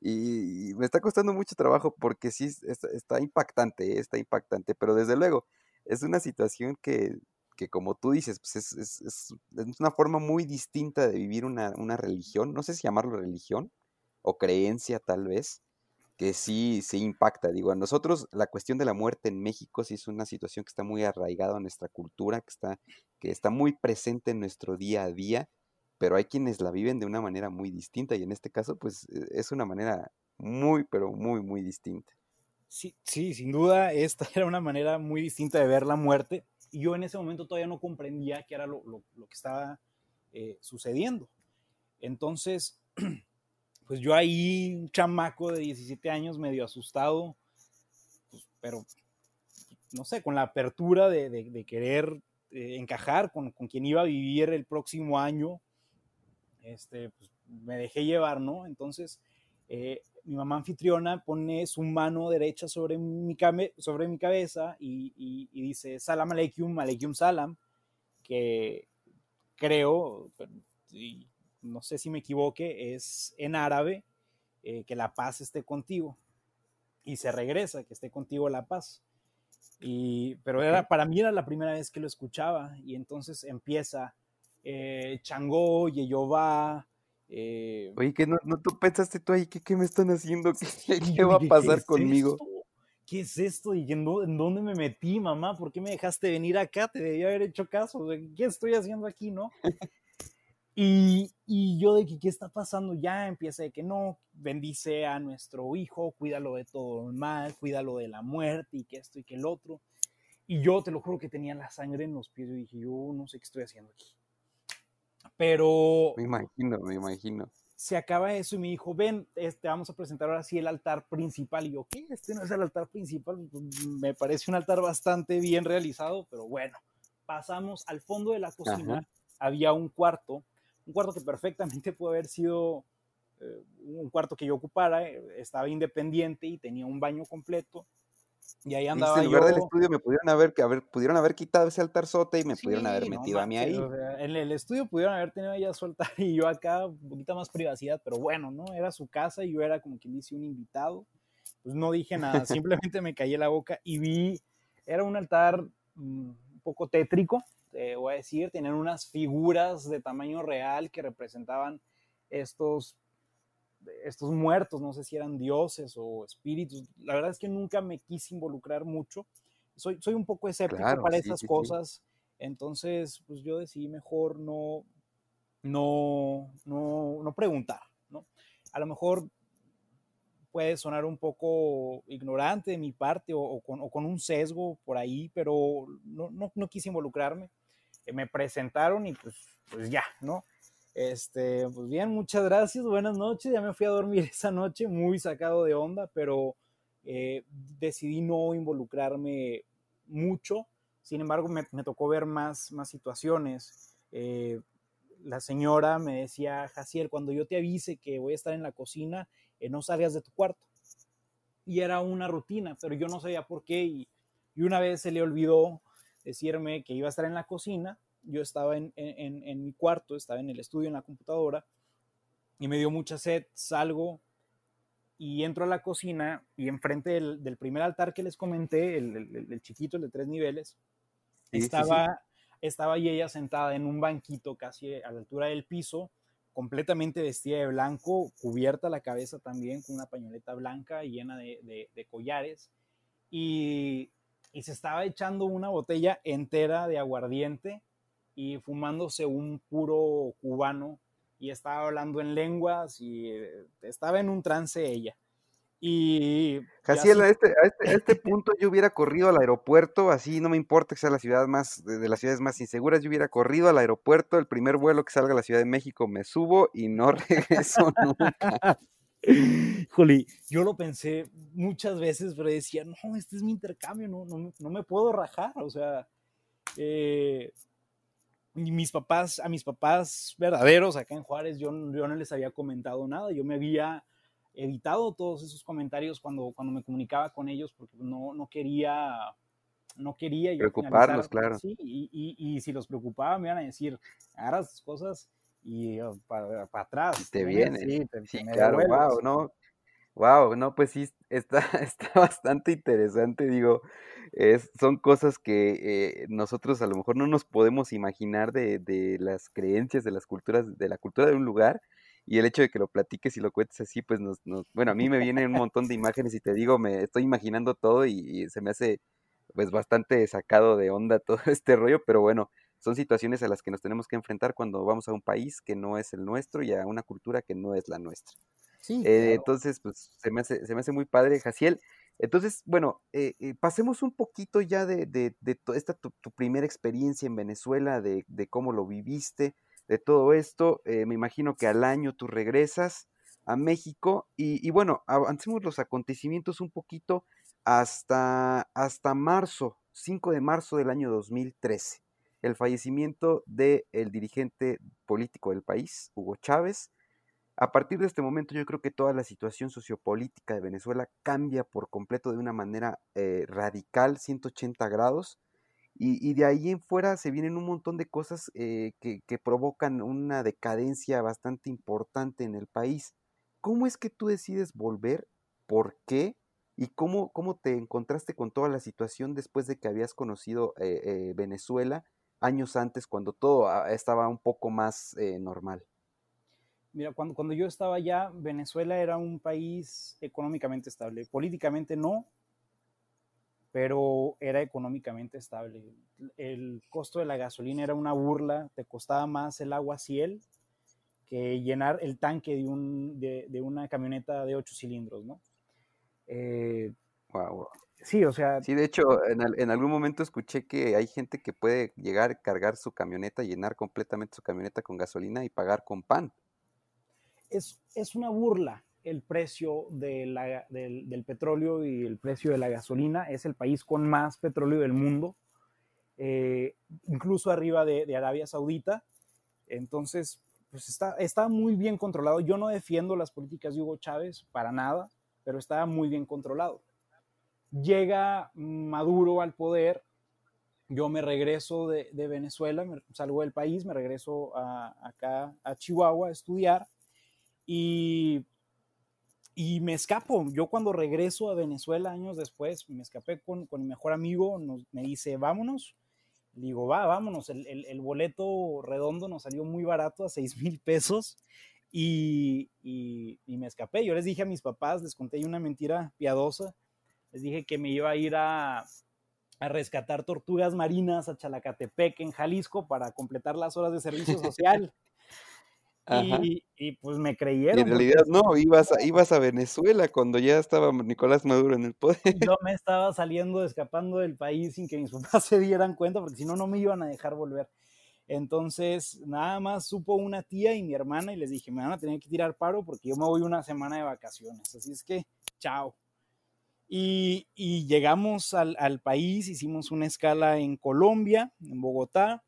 Y, me está costando mucho trabajo porque sí está, impactante, ¿eh? está impactante, pero desde luego es una situación que que como tú dices, pues es, es, es, una forma muy distinta de vivir una, una, religión, no sé si llamarlo religión o creencia tal vez, que sí, sí impacta. Digo, a nosotros la cuestión de la muerte en México sí es una situación que está muy arraigada a nuestra cultura, que está, que está muy presente en nuestro día a día, pero hay quienes la viven de una manera muy distinta y en este caso pues e, es una manera muy, pero muy, muy distinta. Sí, sí, sin duda esta era una manera muy distinta de ver la muerte y yo en ese momento todavía no comprendía qué era lo, que estaba eh, sucediendo. Entonces, pues yo ahí, un chamaco de 17 años, medio asustado, pues, pero no sé, con la apertura de, querer eh, encajar con, quien iba a vivir el próximo año, este, pues, me dejé llevar, ¿no? Entonces, eh, mi mamá anfitriona pone su mano derecha sobre mi, sobre mi cabeza y, dice Salam Aleikum, Aleikum Salam, que creo, no sé si me equivoque, es en árabe, eh, que la paz esté contigo. Y se regresa, que esté contigo la paz. Y, pero era, para mí era la primera vez que lo escuchaba y entonces empieza eh, Changó, Yehová, eh, Oye, que no, no tú pensaste tú ahí, ¿qué, qué me están haciendo? ¿Qué, va a pasar conmigo? ¿Qué es esto? ¿Y en, dónde me metí, mamá? ¿Por qué me dejaste venir acá? Te debía haber hecho caso. ¿Qué estoy haciendo aquí, no? Y, y, yo de que, ¿qué está pasando? Ya empieza de que no, bendice a nuestro hijo, cuídalo de todo el mal, cuídalo de la muerte y que esto y que el otro. Y yo te lo juro que tenía la sangre en los pies y dije, yo no sé qué estoy haciendo aquí. Pero... Me imagino, me imagino. Se acaba eso y me dijo, ven, este, vamos a presentar ahora sí el altar principal. Y yo, ¿qué? Este no es el altar principal. Pues, me parece un altar bastante bien realizado, pero bueno, pasamos al fondo de la cocina. Había un cuarto, un cuarto que perfectamente puede haber sido eh, un cuarto que yo ocupara. Eh, estaba independiente y tenía un baño completo y ahí andaba en lugar del estudio me pudieron haber, que haber, pudieron haber quitado ese altarzote y me pudieron haber metido a mí ahí. en el estudio pudieron haber tenido ella suelta y yo acá un poquito más privacidad, pero bueno, ¿no? Era su casa y yo era como quien dice un invitado. Pues no dije nada, simplemente me callé la boca y vi, era un altar mm, un poco tétrico, te voy a decir, tenían unas figuras de tamaño real que representaban estos estos muertos, no sé si eran dioses o espíritus. La verdad es que nunca me quise involucrar mucho. Soy, soy un poco escéptico para esas cosas. Entonces, pues yo decidí mejor no, no, no, no preguntar, ¿no? A lo mejor puede sonar un poco ignorante de mi parte o, con, un sesgo por ahí, pero no, no, no quise involucrarme. me presentaron y pues, pues ya, ¿no? Este, pues bien, muchas gracias, buenas noches. Ya me fui a dormir esa noche muy sacado de onda, pero eh, decidí no involucrarme mucho. Sin embargo, me, tocó ver más, más situaciones. Eh, la señora me decía, Jaciel, cuando yo te avise que voy a estar en la cocina, eh, no salgas de tu cuarto. Y era una rutina, pero yo no sabía por qué. Y, y una vez se le olvidó decirme que iba a estar en la cocina yo estaba en, mi cuarto, estaba en el estudio, en la computadora, y me dio mucha sed, salgo y entro a la cocina y enfrente del, primer altar que les comenté, el, chiquito, el de tres niveles, estaba, estaba ella sentada en un banquito casi a la altura del piso, completamente vestida de blanco, cubierta la cabeza también con una pañoleta blanca llena de, collares, y, y se estaba echando una botella entera de aguardiente y fumándose un puro cubano y estaba hablando en lenguas y eh, estaba en un trance ella. Y... Jaciel, este, a, este, a, este, punto yo hubiera corrido al aeropuerto, así no me importa que sea la ciudad más, de, las ciudades más inseguras, yo hubiera corrido al aeropuerto, el primer vuelo que salga a la Ciudad de México me subo y no regreso nunca. Juli, yo lo pensé muchas veces, pero decía, no, este es mi intercambio, no, no, no me puedo rajar, o sea, eh, mis papás, a mis papás verdaderos acá en Juárez, yo, yo no les había comentado nada, yo me había evitado todos esos comentarios cuando, cuando me comunicaba con ellos porque no, no quería, no quería preocuparlos, claro. Sí, y, y, y, si los preocupaba me iban a decir, hagas cosas y oh, para, atrás. te viene. Sí, claro, wow, no, wow, no, pues sí, está, está bastante interesante, digo, es, son cosas que eh, nosotros a lo mejor no nos podemos imaginar de, de, las creencias, de las culturas, de la cultura de un lugar, y el hecho de que lo platiques y lo cuentes así, pues nos, nos bueno, a mí me vienen un montón de imágenes y te digo, me estoy imaginando todo y, se me hace pues bastante sacado de onda todo este rollo, pero bueno, son situaciones a las que nos tenemos que enfrentar cuando vamos a un país que no es el nuestro y a una cultura que no es la nuestra. Sí, eh, entonces, pues se me, hace, se me hace muy padre, Jaciel. Entonces, bueno, eh, eh, pasemos un poquito ya de, de, de esta tu, primera experiencia en Venezuela, de, de, cómo lo viviste, de todo esto. Eh, me imagino que al año tú regresas a México y, bueno, avancemos los acontecimientos un poquito hasta, hasta marzo, 5 de marzo del año 2013, el fallecimiento del dirigente político del país, Hugo Chávez, A partir de este momento yo creo que toda la situación sociopolítica de Venezuela cambia por completo de una manera eh, radical, 180 grados, y, de ahí en fuera se vienen un montón de cosas eh, que, provocan una decadencia bastante importante en el país. ¿Cómo es que tú decides volver? ¿Por qué? ¿Y cómo, cómo te encontraste con toda la situación después de que habías conocido eh, eh, Venezuela años antes, cuando todo estaba un poco más normal? Mira, cuando, cuando yo estaba allá, Venezuela era un país económicamente estable. Políticamente no, pero era económicamente estable. El costo de la gasolina era una burla, te costaba más el agua ciel que llenar el tanque de, un, de, de una camioneta de ocho cilindros, ¿no? Eh, Sí, o sea. Sí, de hecho, en, en, algún momento escuché que hay gente que puede llegar, cargar su camioneta, llenar completamente su camioneta con gasolina y pagar con pan. Es, es una burla el precio de la, del, del, petróleo y el precio de la gasolina. Es el país con más petróleo del mundo, eh, incluso arriba de, de, Arabia Saudita. Entonces, pues está, está muy bien controlado. Yo no defiendo las políticas de Hugo Chávez para nada pero estaba muy bien controlado. Llega Maduro al poder, yo me regreso de, Venezuela, salgo del país, me regreso acá a Chihuahua a estudiar y, y me escapo. Yo cuando regreso a Venezuela años después, me escapé con, con mi mejor amigo, me dice, vámonos. digo, va, vámonos. El, el, el, boleto redondo nos salió muy barato, a 6 mil pesos. Y, me escapé. Yo les dije a mis papás, les conté una mentira piadosa. Les dije que me iba a ir a, rescatar tortugas marinas a Chalacatepec, en Jalisco, para completar las horas de servicio social. Y, pues me creyeron. en realidad no, ibas a, ibas a Venezuela cuando ya estaba Nicolás Maduro en el poder. Yo me estaba saliendo, escapando del país sin que mis papás se dieran cuenta, porque si no, no me iban a dejar volver. Entonces, nada más supo una tía y mi hermana y les dije, me van a tener que tirar paro porque yo me voy una semana de vacaciones. Así es que, chao. Y, llegamos al, país, hicimos una escala en Colombia, en Bogotá.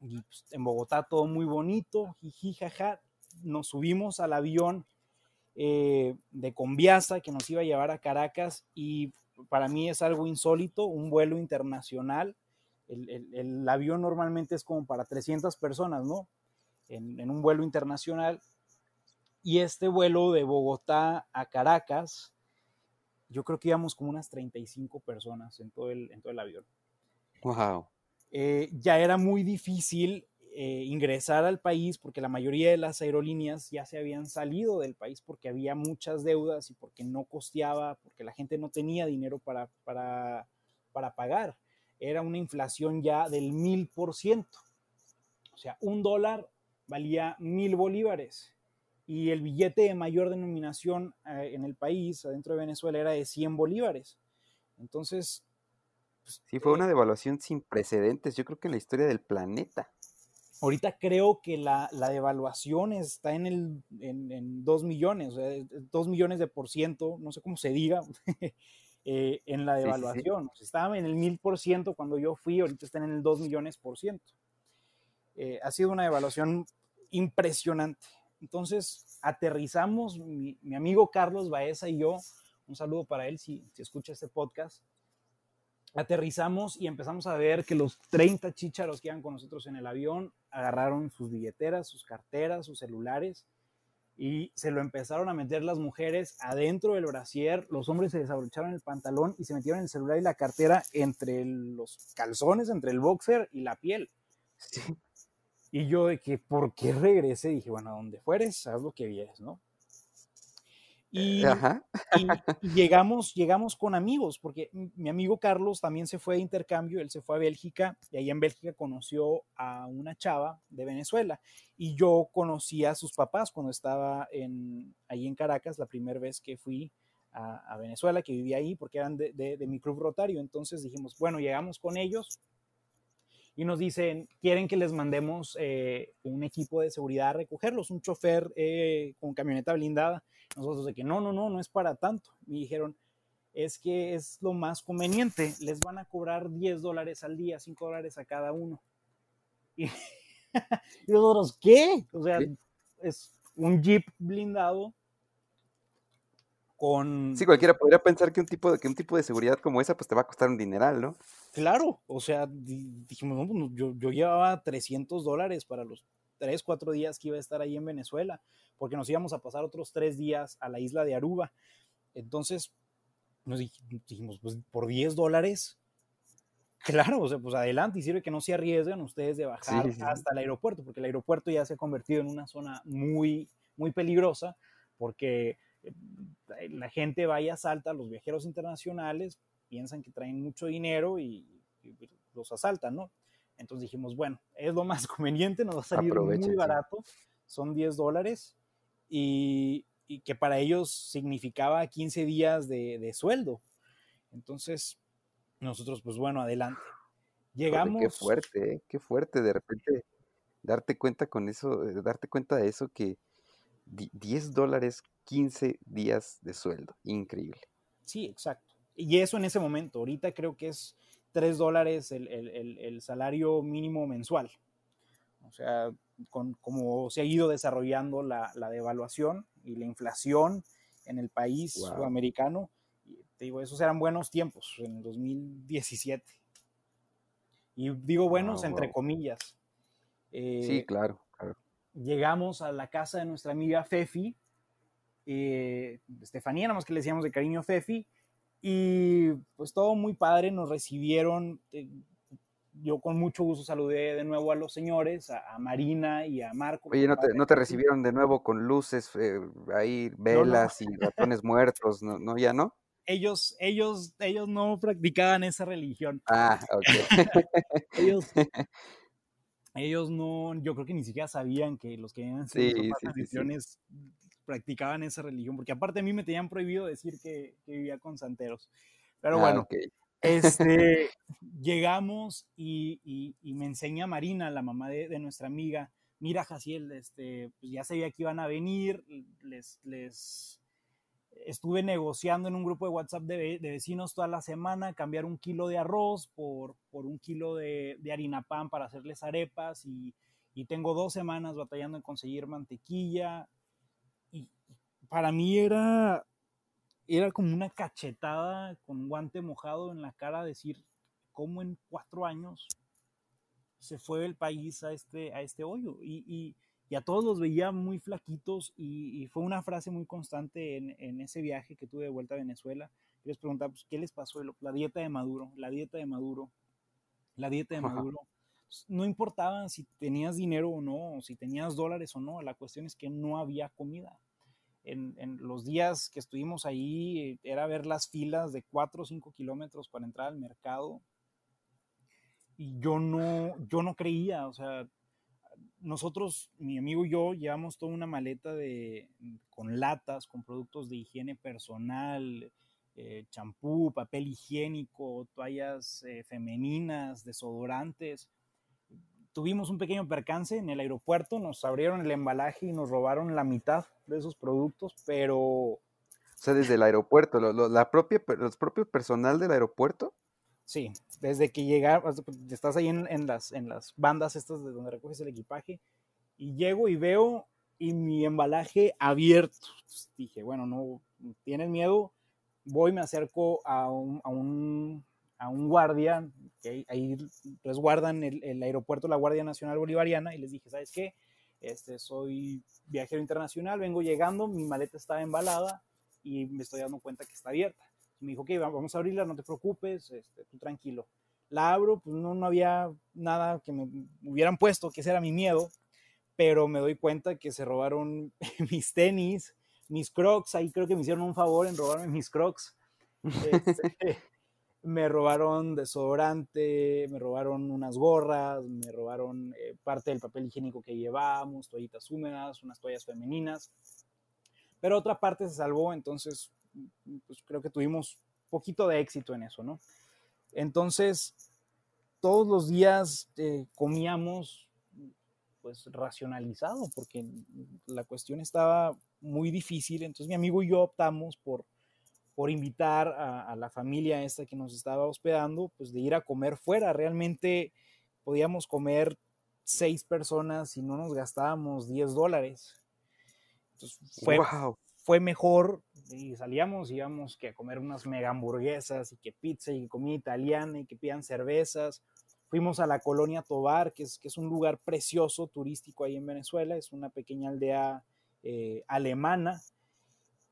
Pues, en Bogotá todo muy bonito, jiji, jaja. Nos subimos al avión eh, de Conviasa que nos iba a llevar a Caracas y para mí es algo insólito, un vuelo internacional el, avión normalmente es como para 300 personas, ¿no? En, un vuelo internacional. Y este vuelo de Bogotá a Caracas, yo creo que íbamos como unas 35 personas en todo el, en todo el avión. Wow. Eh, ya era muy difícil eh, ingresar al país porque la mayoría de las aerolíneas ya se habían salido del país porque había muchas deudas y porque no costeaba, porque la gente no tenía dinero para, para, para pagar era una inflación ya del mil por ciento. O sea, un dólar valía mil bolívares y el billete de mayor denominación eh, en el país, adentro de Venezuela, era de 100 bolívares. Entonces... Pues, sí, fue una eh, devaluación sin precedentes, yo creo que en la historia del planeta. Ahorita creo que la, devaluación está en, el, en, 2 millones, o sea, 2 millones de por ciento, no sé cómo se diga, Eh, en la devaluación. estaba en el mil por ciento cuando yo fui, ahorita están en el dos millones por ciento. Eh, ha sido una devaluación impresionante. Entonces, aterrizamos, mi, amigo Carlos Baeza y yo, un saludo para él si, si escucha este podcast, aterrizamos y empezamos a ver que los 30 chícharos que iban con nosotros en el avión agarraron sus billeteras, sus carteras, sus celulares y se lo empezaron a meter las mujeres adentro del brasier, los hombres se desabrocharon el pantalón y se metieron el celular y la cartera entre los calzones, entre el boxer y la piel. Y yo de que, ¿por qué regresé? Dije, bueno, a donde fueres, haz lo que vieres, ¿no? Y, llegamos, llegamos con amigos, porque mi amigo Carlos también se fue de intercambio, él se fue a Bélgica y ahí en Bélgica conoció a una chava de Venezuela y yo conocí a sus papás cuando estaba en, ahí en Caracas, la primera vez que fui a, Venezuela, que vivía ahí porque eran de, de mi club rotario, entonces dijimos, bueno, llegamos con ellos y nos dicen, quieren que les mandemos eh, un equipo de seguridad a recogerlos, un chofer eh, con camioneta blindada. Nosotros de que no, no, no, no es para tanto. Me dijeron, es que es lo más conveniente, les van a cobrar 10 dólares al día, 5 dólares a cada uno. Y, nosotros, ¿qué? O sea, es, un jeep blindado con... Sí, cualquiera podría pensar que un tipo de, que un tipo de seguridad como esa pues te va a costar un dineral, ¿no? Claro, o sea, dijimos, no, pues, yo, yo llevaba 300 dólares para los 3, 4 días que iba a estar ahí en Venezuela, porque nos íbamos a pasar otros 3 días a la isla de Aruba. Entonces, nos dijimos, pues por 10 dólares, claro, o sea, pues adelante y sirve que no se arriesguen ustedes de bajar hasta el aeropuerto, porque el aeropuerto ya se ha convertido en una zona muy, muy peligrosa, porque la gente vaya asalta los viajeros internacionales, piensan que traen mucho dinero y, los asaltan, ¿no? Entonces dijimos, bueno, es lo más conveniente, nos va a salir muy barato, son 10 dólares y, que para ellos significaba 15 días de, sueldo. Entonces, nosotros, pues bueno, adelante. Llegamos. Qué fuerte, ¿eh? qué fuerte de repente darte cuenta con eso, eh, darte cuenta de eso que 10 dólares 15 días de sueldo. Increíble. Sí, exacto. Y eso en ese momento. Ahorita creo que es 3 dólares el, salario mínimo mensual. O sea, con, como se ha ido desarrollando la, devaluación y la inflación en el país sudamericano, te digo, esos eran buenos tiempos en el 2017. Y digo buenos entre comillas. sí, eh, claro, claro llegamos a la casa de nuestra amiga Fefi, eh, Estefanía, nada más que le decíamos de cariño Fefi, y pues todo muy padre, nos recibieron, eh, yo con mucho gusto saludé de nuevo a los señores, a, Marina y a Marco. Oye, ¿no te, ¿no te, recibieron de nuevo con luces, eh, ahí velas y ratones muertos, ¿no, ¿no? ¿Ya no? Ellos, ellos, ellos no practicaban esa religión. Ah, ok. ellos, ellos no, yo creo que ni siquiera sabían que los que vivían en religiones practicaban esa religión, porque aparte a mí me tenían prohibido decir que, vivía con santeros. Pero ah, bueno, este, llegamos y, me enseña Marina, la mamá de, nuestra amiga, mira Jaciel, este, pues ya sabía que iban a venir, les, les estuve negociando en un grupo de WhatsApp de, vecinos toda la semana, cambiar un kilo de arroz por, por un kilo de, harina pan para hacerles arepas y, tengo dos semanas batallando en conseguir mantequilla. Y para mí era, era como una cachetada con guante mojado en la cara decir, ¿cómo en cuatro años se fue el país a este, a este hoyo? y y a todos los veía muy flaquitos y, fue una frase muy constante en, ese viaje que tuve de vuelta a Venezuela. Yo les preguntaba, pues, ¿qué les pasó? La dieta de Maduro, la dieta de Maduro, la dieta de Maduro. Pues, no importaba si tenías dinero o no, si tenías dólares o no, la cuestión es que no había comida. En, los días que estuvimos ahí era ver las filas de 4 o 5 kilómetros para entrar al mercado y yo no, yo no creía, o sea, nosotros, mi amigo y yo, llevamos toda una maleta de, con latas, con productos de higiene personal, eh, champú, papel higiénico, toallas eh, femeninas, desodorantes. Tuvimos un pequeño percance en el aeropuerto, nos abrieron el embalaje y nos robaron la mitad de esos productos, pero... O sea, desde el aeropuerto, la propia, los propios personal del aeropuerto Sí, desde que llegar, estás ahí en, las, en las bandas estas de donde recoges el equipaje y llego y veo y mi embalaje abierto. dije, bueno, no tienes miedo, voy, me acerco a un, a un, a un guardia, que ahí resguardan el, el, aeropuerto, la Guardia Nacional Bolivariana, y les dije, ¿sabes qué? Este, soy viajero internacional, vengo llegando, mi maleta está embalada y me estoy dando cuenta que está abierta me dijo, ok, vamos a abrirla, no te preocupes, este, tú tranquilo. La abro, pues no, no había nada que me hubieran puesto, que ese era mi miedo, pero me doy cuenta que se robaron mis tenis, mis crocs, ahí creo que me hicieron un favor en robarme mis crocs. Este, me robaron desodorante, me robaron unas gorras, me robaron eh, parte del papel higiénico que llevábamos, toallitas húmedas, unas toallas femeninas. Pero otra parte se salvó, entonces pues creo que tuvimos poquito de éxito en eso, ¿no? Entonces, todos los días eh, comíamos pues racionalizado, porque la cuestión estaba muy difícil, entonces mi amigo y yo optamos por, por invitar a, la familia esta que nos estaba hospedando, pues de ir a comer fuera, realmente podíamos comer seis personas y no nos gastábamos 10 dólares. fue, fue mejor y salíamos, íbamos que a comer unas mega hamburguesas y que pizza y comida italiana y que pidan cervezas. Fuimos a la colonia Tobar, que es, que es un lugar precioso turístico ahí en Venezuela, es una pequeña aldea eh, alemana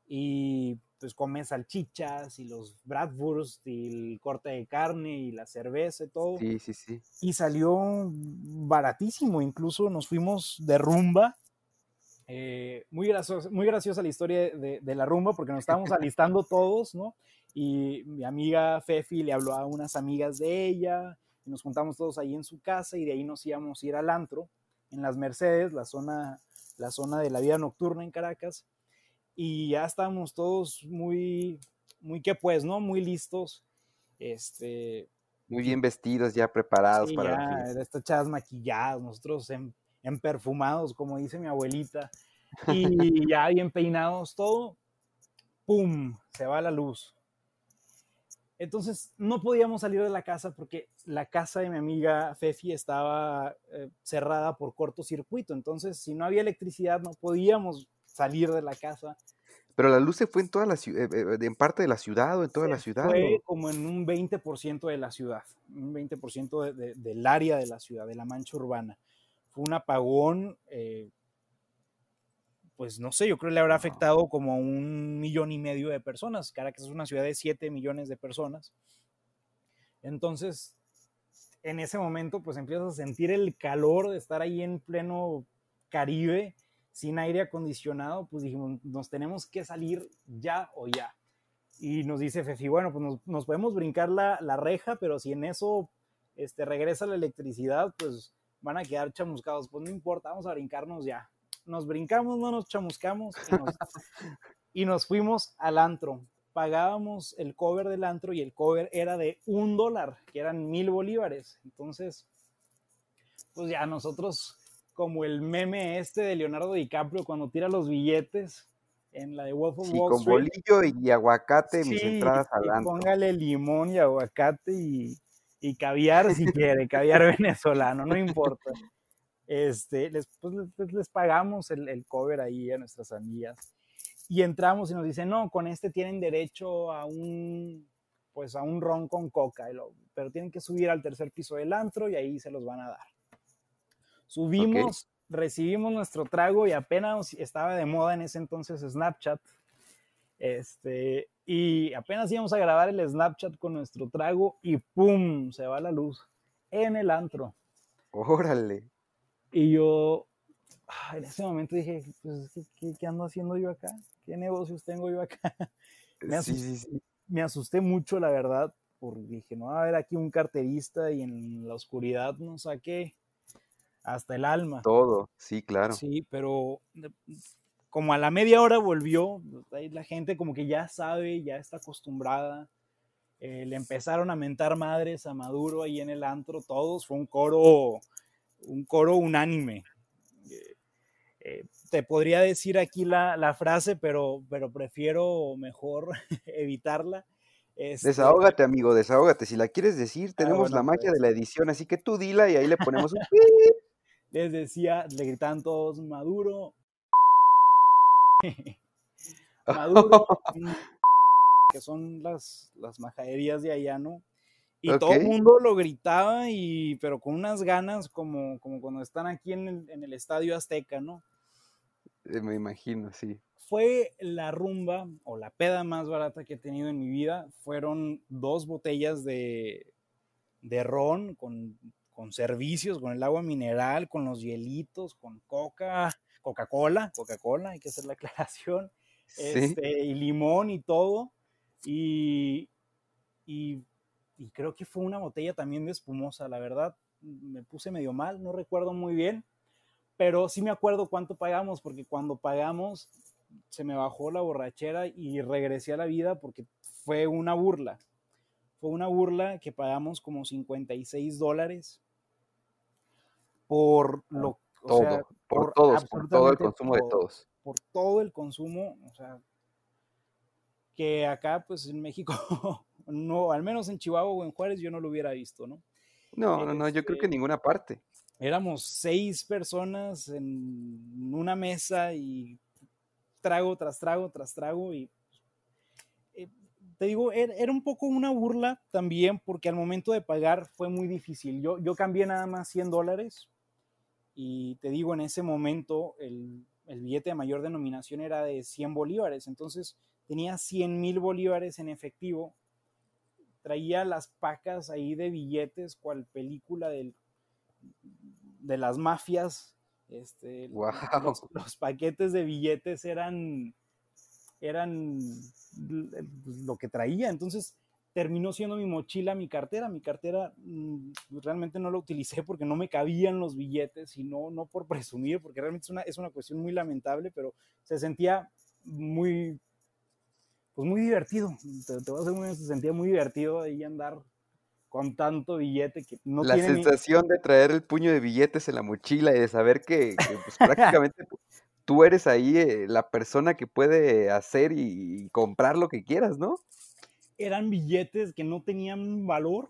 y pues comes salchichas y los bratwurst y el corte de carne y la cerveza y todo. Sí, sí, sí. Y salió baratísimo, incluso nos fuimos de rumba. Eh, muy, graciosa, muy graciosa la historia de, de, la rumba porque nos estábamos alistando todos, ¿no? Y mi amiga Fefi le habló a unas amigas de ella, y nos juntamos todos ahí en su casa y de ahí nos íbamos a ir al antro, en las Mercedes, la zona, la zona de la vida nocturna en Caracas y ya estábamos todos muy, muy que pues, ¿no? Muy listos. Este, muy bien vestidos, ya preparados para ya, estas chavas maquilladas, nosotros en, en, perfumados, como dice mi abuelita, y ya bien peinados, todo, ¡pum! Se va la luz. Entonces no podíamos salir de la casa porque la casa de mi amiga Fefi estaba eh, cerrada por cortocircuito. Entonces, si no había electricidad, no podíamos salir de la casa. Pero la luz se fue en toda la ciudad, eh, eh, en parte de la ciudad o en toda la ciudad. Fue como en un 20% de la ciudad, un 20% de, del área de la ciudad, de la mancha urbana. Fue un apagón, eh, pues no sé, yo creo que le habrá afectado como a un millón y medio de personas. Caracas es una ciudad de 7 millones de personas. Entonces, en ese momento, pues empiezas a sentir el calor de estar ahí en pleno Caribe sin aire acondicionado, pues dijimos, nos tenemos que salir ya o ya. Y nos dice Fefi, bueno, pues nos, podemos brincar la, la, reja, pero si en eso este, regresa la electricidad, pues van a quedar chamuscados. Pues no importa, vamos a brincarnos ya. Nos brincamos, no nos chamuscamos y y nos fuimos al antro. Pagábamos el cover del antro y el cover era de un dólar, que eran mil bolívares. Entonces, pues ya nosotros como el meme este de Leonardo DiCaprio cuando tira los billetes en la de Wolf of sí, con bolillo y, aguacate mis entradas al Póngale limón y aguacate y, y caviar si quiere, caviar venezolano, no importa. Este, les, pues, les, pagamos el, el, cover ahí a nuestras amigas y entramos y nos dicen, no, con este tienen derecho a un, pues a un ron con coca, pero tienen que subir al tercer piso del antro y ahí se los van a dar. Subimos, recibimos nuestro trago y apenas estaba de moda en ese entonces Snapchat. Este, y apenas íbamos a grabar el Snapchat con nuestro trago y ¡pum! Se va la luz en el antro. Órale. Y yo, en ese momento dije, pues, ¿qué, ando haciendo yo acá? ¿Qué negocios tengo yo acá? me, asusté, me asusté mucho, la verdad, porque dije, no va a haber aquí un carterista y en la oscuridad no saqué hasta el alma. Todo, sí, claro. Sí, pero como a la media hora volvió, la gente como que ya sabe, ya está acostumbrada. Eh, le empezaron a mentar madres a Maduro ahí en el antro, todos, fue un coro, un coro unánime. Eh, eh, te podría decir aquí la, la, frase, pero, pero prefiero mejor evitarla. Este desahógate, amigo, desahógate. Si la quieres decir, ah, tenemos la magia de pues. la edición, así que tú dila y ahí le ponemos un les decía, le gritaban todos Maduro. Maduro, que son las, las majaderías de allá, ¿no? Y todo el mundo lo gritaba, y, pero con unas ganas como, como cuando están aquí en el, en el Estadio Azteca, ¿no? Eh, me imagino, sí. Fue la rumba o la peda más barata que he tenido en mi vida. Fueron dos botellas de, de ron con con servicios, con el agua mineral, con los hielitos, con coca, Coca-Cola, Coca-Cola, hay que hacer la aclaración, este, y limón y todo. Y, y, creo que fue una botella también de espumosa, la verdad, me puse medio mal, no recuerdo muy bien, pero sí me acuerdo cuánto pagamos, porque cuando pagamos se me bajó la borrachera y regresé a la vida porque fue una burla. Fue una burla que pagamos como 56 dólares por lo todo, por, todos, por todo el consumo de todos. Por todo el consumo, o sea, que acá, pues en México, no, al menos en Chihuahua o en Juárez, yo no lo hubiera visto, ¿no? No, no, no, yo creo que en este, ninguna parte. Éramos seis personas en una mesa y trago tras trago tras trago y eh, te digo, era, un poco una burla también porque al momento de pagar fue muy difícil. Yo, yo cambié nada más 100 dólares y te digo, en ese momento el, el billete de mayor denominación era de 100 bolívares, entonces tenía 100 mil bolívares en efectivo, traía las pacas ahí de billetes, cual película del, de las mafias, este, los, paquetes de billetes eran, eran pues, lo que traía, entonces terminó siendo mi mochila, mi cartera. Mi cartera mm, realmente no la utilicé porque no me cabían los billetes y no, no por presumir, porque realmente es una, es una cuestión muy lamentable, pero se sentía muy, pues muy divertido. Te, voy a muy, se sentía muy divertido ahí andar con tanto billete que no La sensación de traer el puño de billetes en la mochila y de saber que, pues, prácticamente tú eres ahí eh, la persona que puede hacer y comprar lo que quieras, ¿no? Eran billetes que no tenían valor,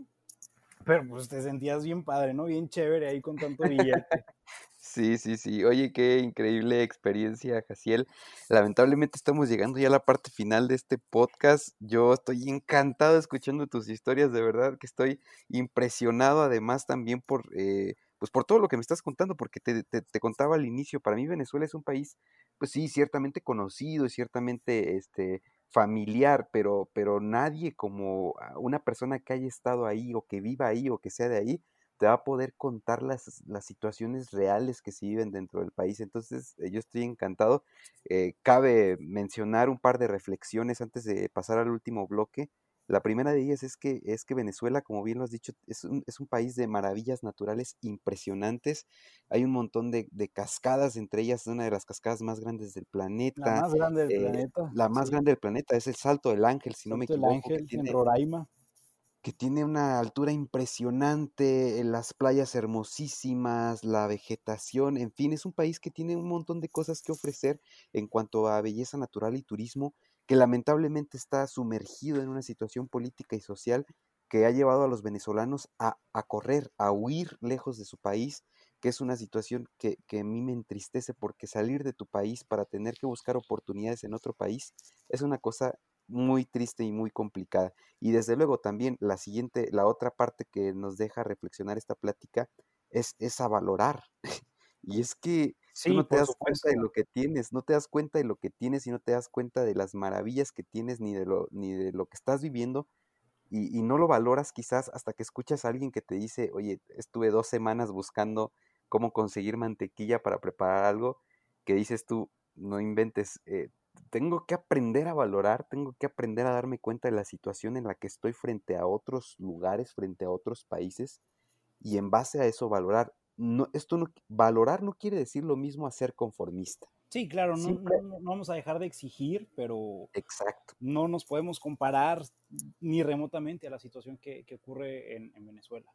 pero pues te sentías bien padre, ¿no? Bien chévere ahí con tanto billete. Sí, sí, sí. Oye, qué increíble experiencia, Jaciel. Lamentablemente estamos llegando ya a la parte final de este podcast. Yo estoy encantado escuchando tus historias, de verdad que estoy impresionado además también por, eh, pues por todo lo que me estás contando, porque te, te, te, contaba al inicio, para mí Venezuela es un país, pues sí, ciertamente conocido, ciertamente este, familiar, pero, pero nadie como una persona que haya estado ahí o que viva ahí o que sea de ahí, te va a poder contar las, las situaciones reales que se viven dentro del país. Entonces, eh, yo estoy encantado. Eh, cabe mencionar un par de reflexiones antes de pasar al último bloque. La primera de ellas es que, es que Venezuela, como bien lo has dicho, es un, es un país de maravillas naturales impresionantes. Hay un montón de, de, cascadas, entre ellas una de las cascadas más grandes del planeta. La más grande del eh, planeta. La más grande del planeta es el Salto del Ángel, si no me equivoco. Ángel, en Roraima. Que tiene una altura impresionante, las playas hermosísimas, la vegetación, en fin, es un país que tiene un montón de cosas que ofrecer en cuanto a belleza natural y turismo que lamentablemente está sumergido en una situación política y social que ha llevado a los venezolanos a, correr, a huir lejos de su país, que es una situación que, a mí me entristece porque salir de tu país para tener que buscar oportunidades en otro país es una cosa muy triste y muy complicada. Y desde luego también la siguiente, la otra parte que nos deja reflexionar esta plática es, es a valorar. y es que Sí, no te das cuenta de lo que tienes, no te das cuenta de lo que tienes y no te das cuenta de las maravillas que tienes ni de lo, ni de lo que estás viviendo y, no lo valoras quizás hasta que escuchas a alguien que te dice, oye, estuve dos semanas buscando cómo conseguir mantequilla para preparar algo, que dices tú, no inventes, eh, tengo que aprender a valorar, tengo que aprender a darme cuenta de la situación en la que estoy frente a otros lugares, frente a otros países y en base a eso valorar no, esto no, valorar no quiere decir lo mismo a ser conformista. Sí, claro, no, vamos a dejar de exigir, pero Exacto. no nos podemos comparar ni remotamente a la situación que, ocurre en, Venezuela.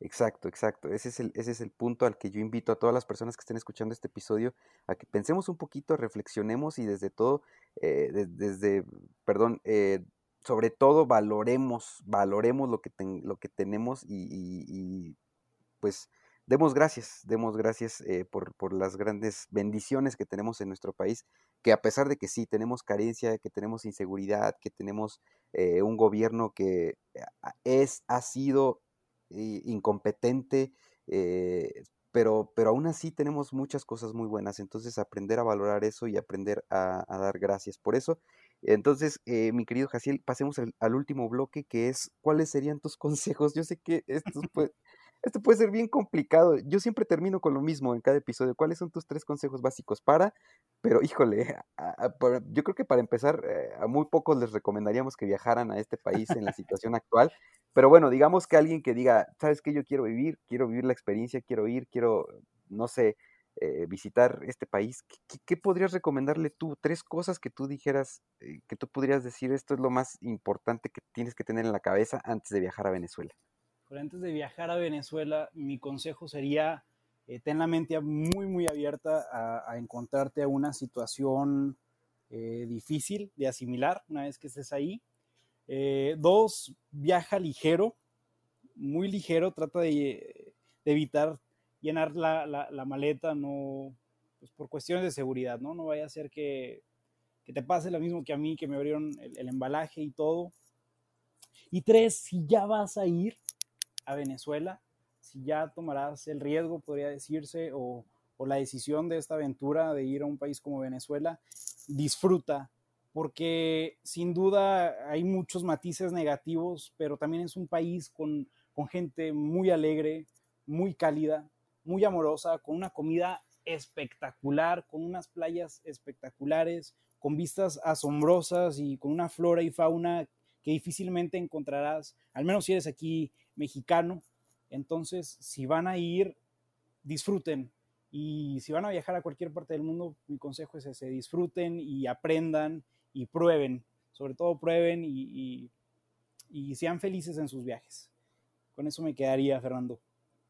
Exacto, exacto. Ese es, el, ese es el punto al que yo invito a todas las personas que estén escuchando este episodio a que pensemos un poquito, reflexionemos y desde todo, eh, desde, perdón, eh, sobre todo valoremos, valoremos lo que, lo que tenemos y pues demos gracias, demos gracias eh, por, por, las grandes bendiciones que tenemos en nuestro país, que a pesar de que sí tenemos carencia, que tenemos inseguridad, que tenemos eh, un gobierno que es, ha sido eh, incompetente, pero, pero aún así tenemos muchas cosas muy buenas, entonces aprender a valorar eso y aprender a, dar gracias por eso. Entonces, mi querido Jaciel, pasemos al, al, último bloque, que es, ¿cuáles serían tus consejos? Yo sé que estos, pues, esto puede ser bien complicado. Yo siempre termino con lo mismo en cada episodio. ¿Cuáles son tus tres consejos básicos para? Pero híjole, yo creo que para empezar, eh, a muy pocos les recomendaríamos que viajaran a este país en la situación actual. Pero bueno, digamos que alguien que diga, ¿sabes qué? Yo quiero vivir, quiero vivir la experiencia, quiero ir, quiero, no sé, eh, visitar este país. ¿Qué, podrías recomendarle tú? Tres cosas que tú dijeras, eh, que tú podrías decir, esto es lo más importante que tienes que tener en la cabeza antes de viajar a Venezuela. Pero antes de viajar a Venezuela, mi consejo sería, eh, ten la mente muy, muy abierta a, encontrarte a una situación eh, difícil de asimilar una vez que estés ahí. Eh, dos, viaja ligero, muy ligero, trata de, evitar llenar la, maleta, no, pues, por cuestiones de seguridad, ¿no? No vaya a ser que, que te pase lo mismo que a mí, que me abrieron el, embalaje y todo. Y tres, si ya vas a ir a Venezuela, si ya tomarás el riesgo, podría decirse, o, o la decisión de esta aventura de ir a un país como Venezuela, disfruta, porque sin duda hay muchos matices negativos, pero también es un país con, con gente muy alegre, muy cálida, muy amorosa, con una comida espectacular, con unas playas espectaculares, con vistas asombrosas y con una flora y fauna que difícilmente encontrarás, al menos si eres aquí mexicano. Entonces, si van a ir, disfruten. Y si van a viajar a cualquier parte del mundo, mi consejo es ese, disfruten y aprendan y prueben, sobre todo prueben y, sean felices en sus viajes. Con eso me quedaría, Fernando.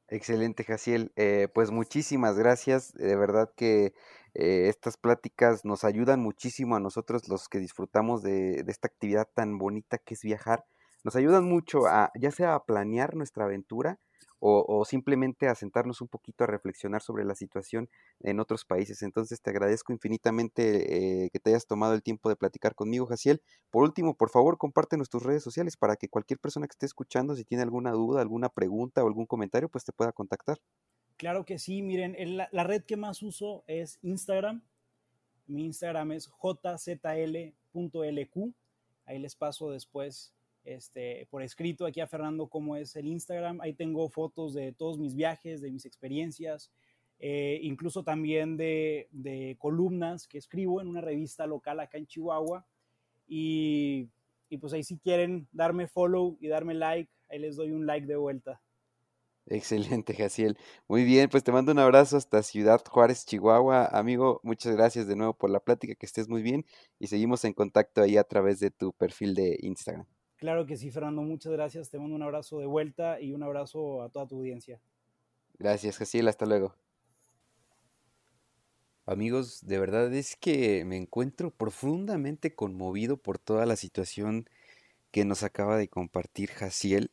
Excelente, Jaciel. Eh, pues muchísimas gracias. De verdad que eh, estas pláticas nos ayudan muchísimo a nosotros los que disfrutamos de, esta actividad tan bonita que es viajar. Nos ayudan mucho a ya sea a planear nuestra aventura o, simplemente a sentarnos un poquito a reflexionar sobre la situación en otros países. Entonces te agradezco infinitamente eh, que te hayas tomado el tiempo de platicar conmigo, Jaciel. Por último, por favor, compártenos tus redes sociales para que cualquier persona que esté escuchando, si tiene alguna duda, alguna pregunta o algún comentario, pues te pueda contactar. Claro que sí, miren, la, la red que más uso es Instagram. Mi Instagram es jzl.lq. Ahí les paso después este, por escrito aquí a Fernando cómo es el Instagram. Ahí tengo fotos de todos mis viajes, de mis experiencias, eh, incluso también de, columnas que escribo en una revista local acá en Chihuahua. Y, y pues ahí si quieren darme follow y darme like, ahí les doy un like de vuelta. Excelente, Jaciel. Muy bien, pues te mando un abrazo hasta Ciudad Juárez, Chihuahua. Amigo, muchas gracias de nuevo por la plática, que estés muy bien y seguimos en contacto ahí a través de tu perfil de Instagram. Claro que sí, Fernando, muchas gracias. Te mando un abrazo de vuelta y un abrazo a toda tu audiencia. Gracias, Jaciel, hasta luego. Amigos, de verdad es que me encuentro profundamente conmovido por toda la situación que nos acaba de compartir Jaciel.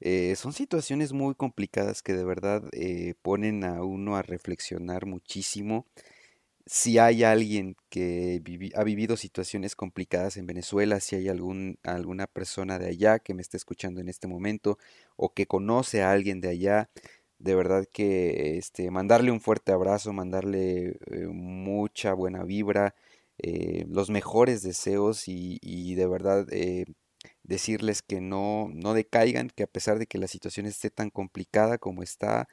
Eh, son situaciones muy complicadas que de verdad eh, ponen a uno a reflexionar muchísimo si hay alguien que ha vivido situaciones complicadas en Venezuela, si hay algún, alguna persona de allá que me está escuchando en este momento o que conoce a alguien de allá, de verdad que este, mandarle un fuerte abrazo, mandarle eh, mucha buena vibra, eh, los mejores deseos y, de verdad eh, decirles que no, no decaigan, que a pesar de que la situación esté tan complicada como está,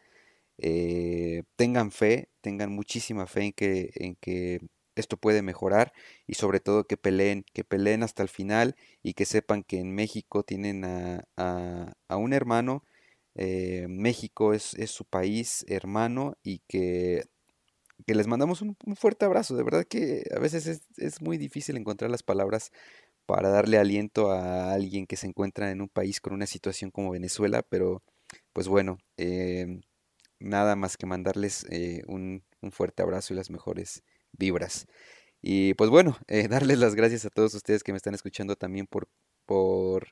eh, tengan fe, tengan muchísima fe en que, en que esto puede mejorar y sobre todo que peleen, que peleen hasta el final y que sepan que en México tienen a, a, un hermano, eh, México es, es, su país hermano y que, que les mandamos un, fuerte abrazo, de verdad que a veces es, es, muy difícil encontrar las palabras para darle aliento a alguien que se encuentra en un país con una situación como Venezuela, pero pues bueno, eh, nada más que mandarles eh, un, fuerte abrazo y las mejores vibras. Y pues bueno, eh, darles las gracias a todos ustedes que me están escuchando también por, por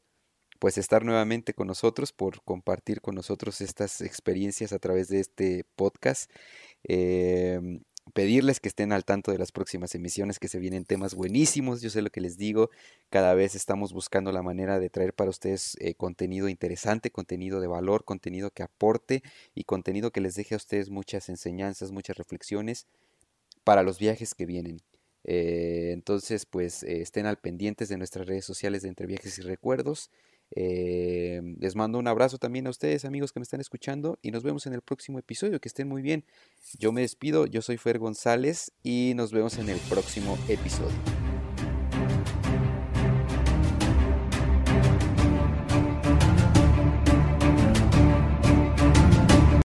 pues estar nuevamente con nosotros, por compartir con nosotros estas experiencias a través de este podcast. Em, pedirles que estén al tanto de las próximas emisiones, que se vienen temas buenísimos, yo sé lo que les digo, cada vez estamos buscando la manera de traer para ustedes eh, contenido interesante, contenido de valor, contenido que aporte y contenido que les deje a ustedes muchas enseñanzas, muchas reflexiones para los viajes que vienen. Eh, entonces, pues eh, estén al pendientes de nuestras redes sociales de Entre Viajes y Recuerdos. Eh, les mando un abrazo también a ustedes, amigos que me están escuchando, y nos vemos en el próximo episodio. Que estén muy bien. Yo me despido, yo soy Fer González y nos vemos en el próximo episodio.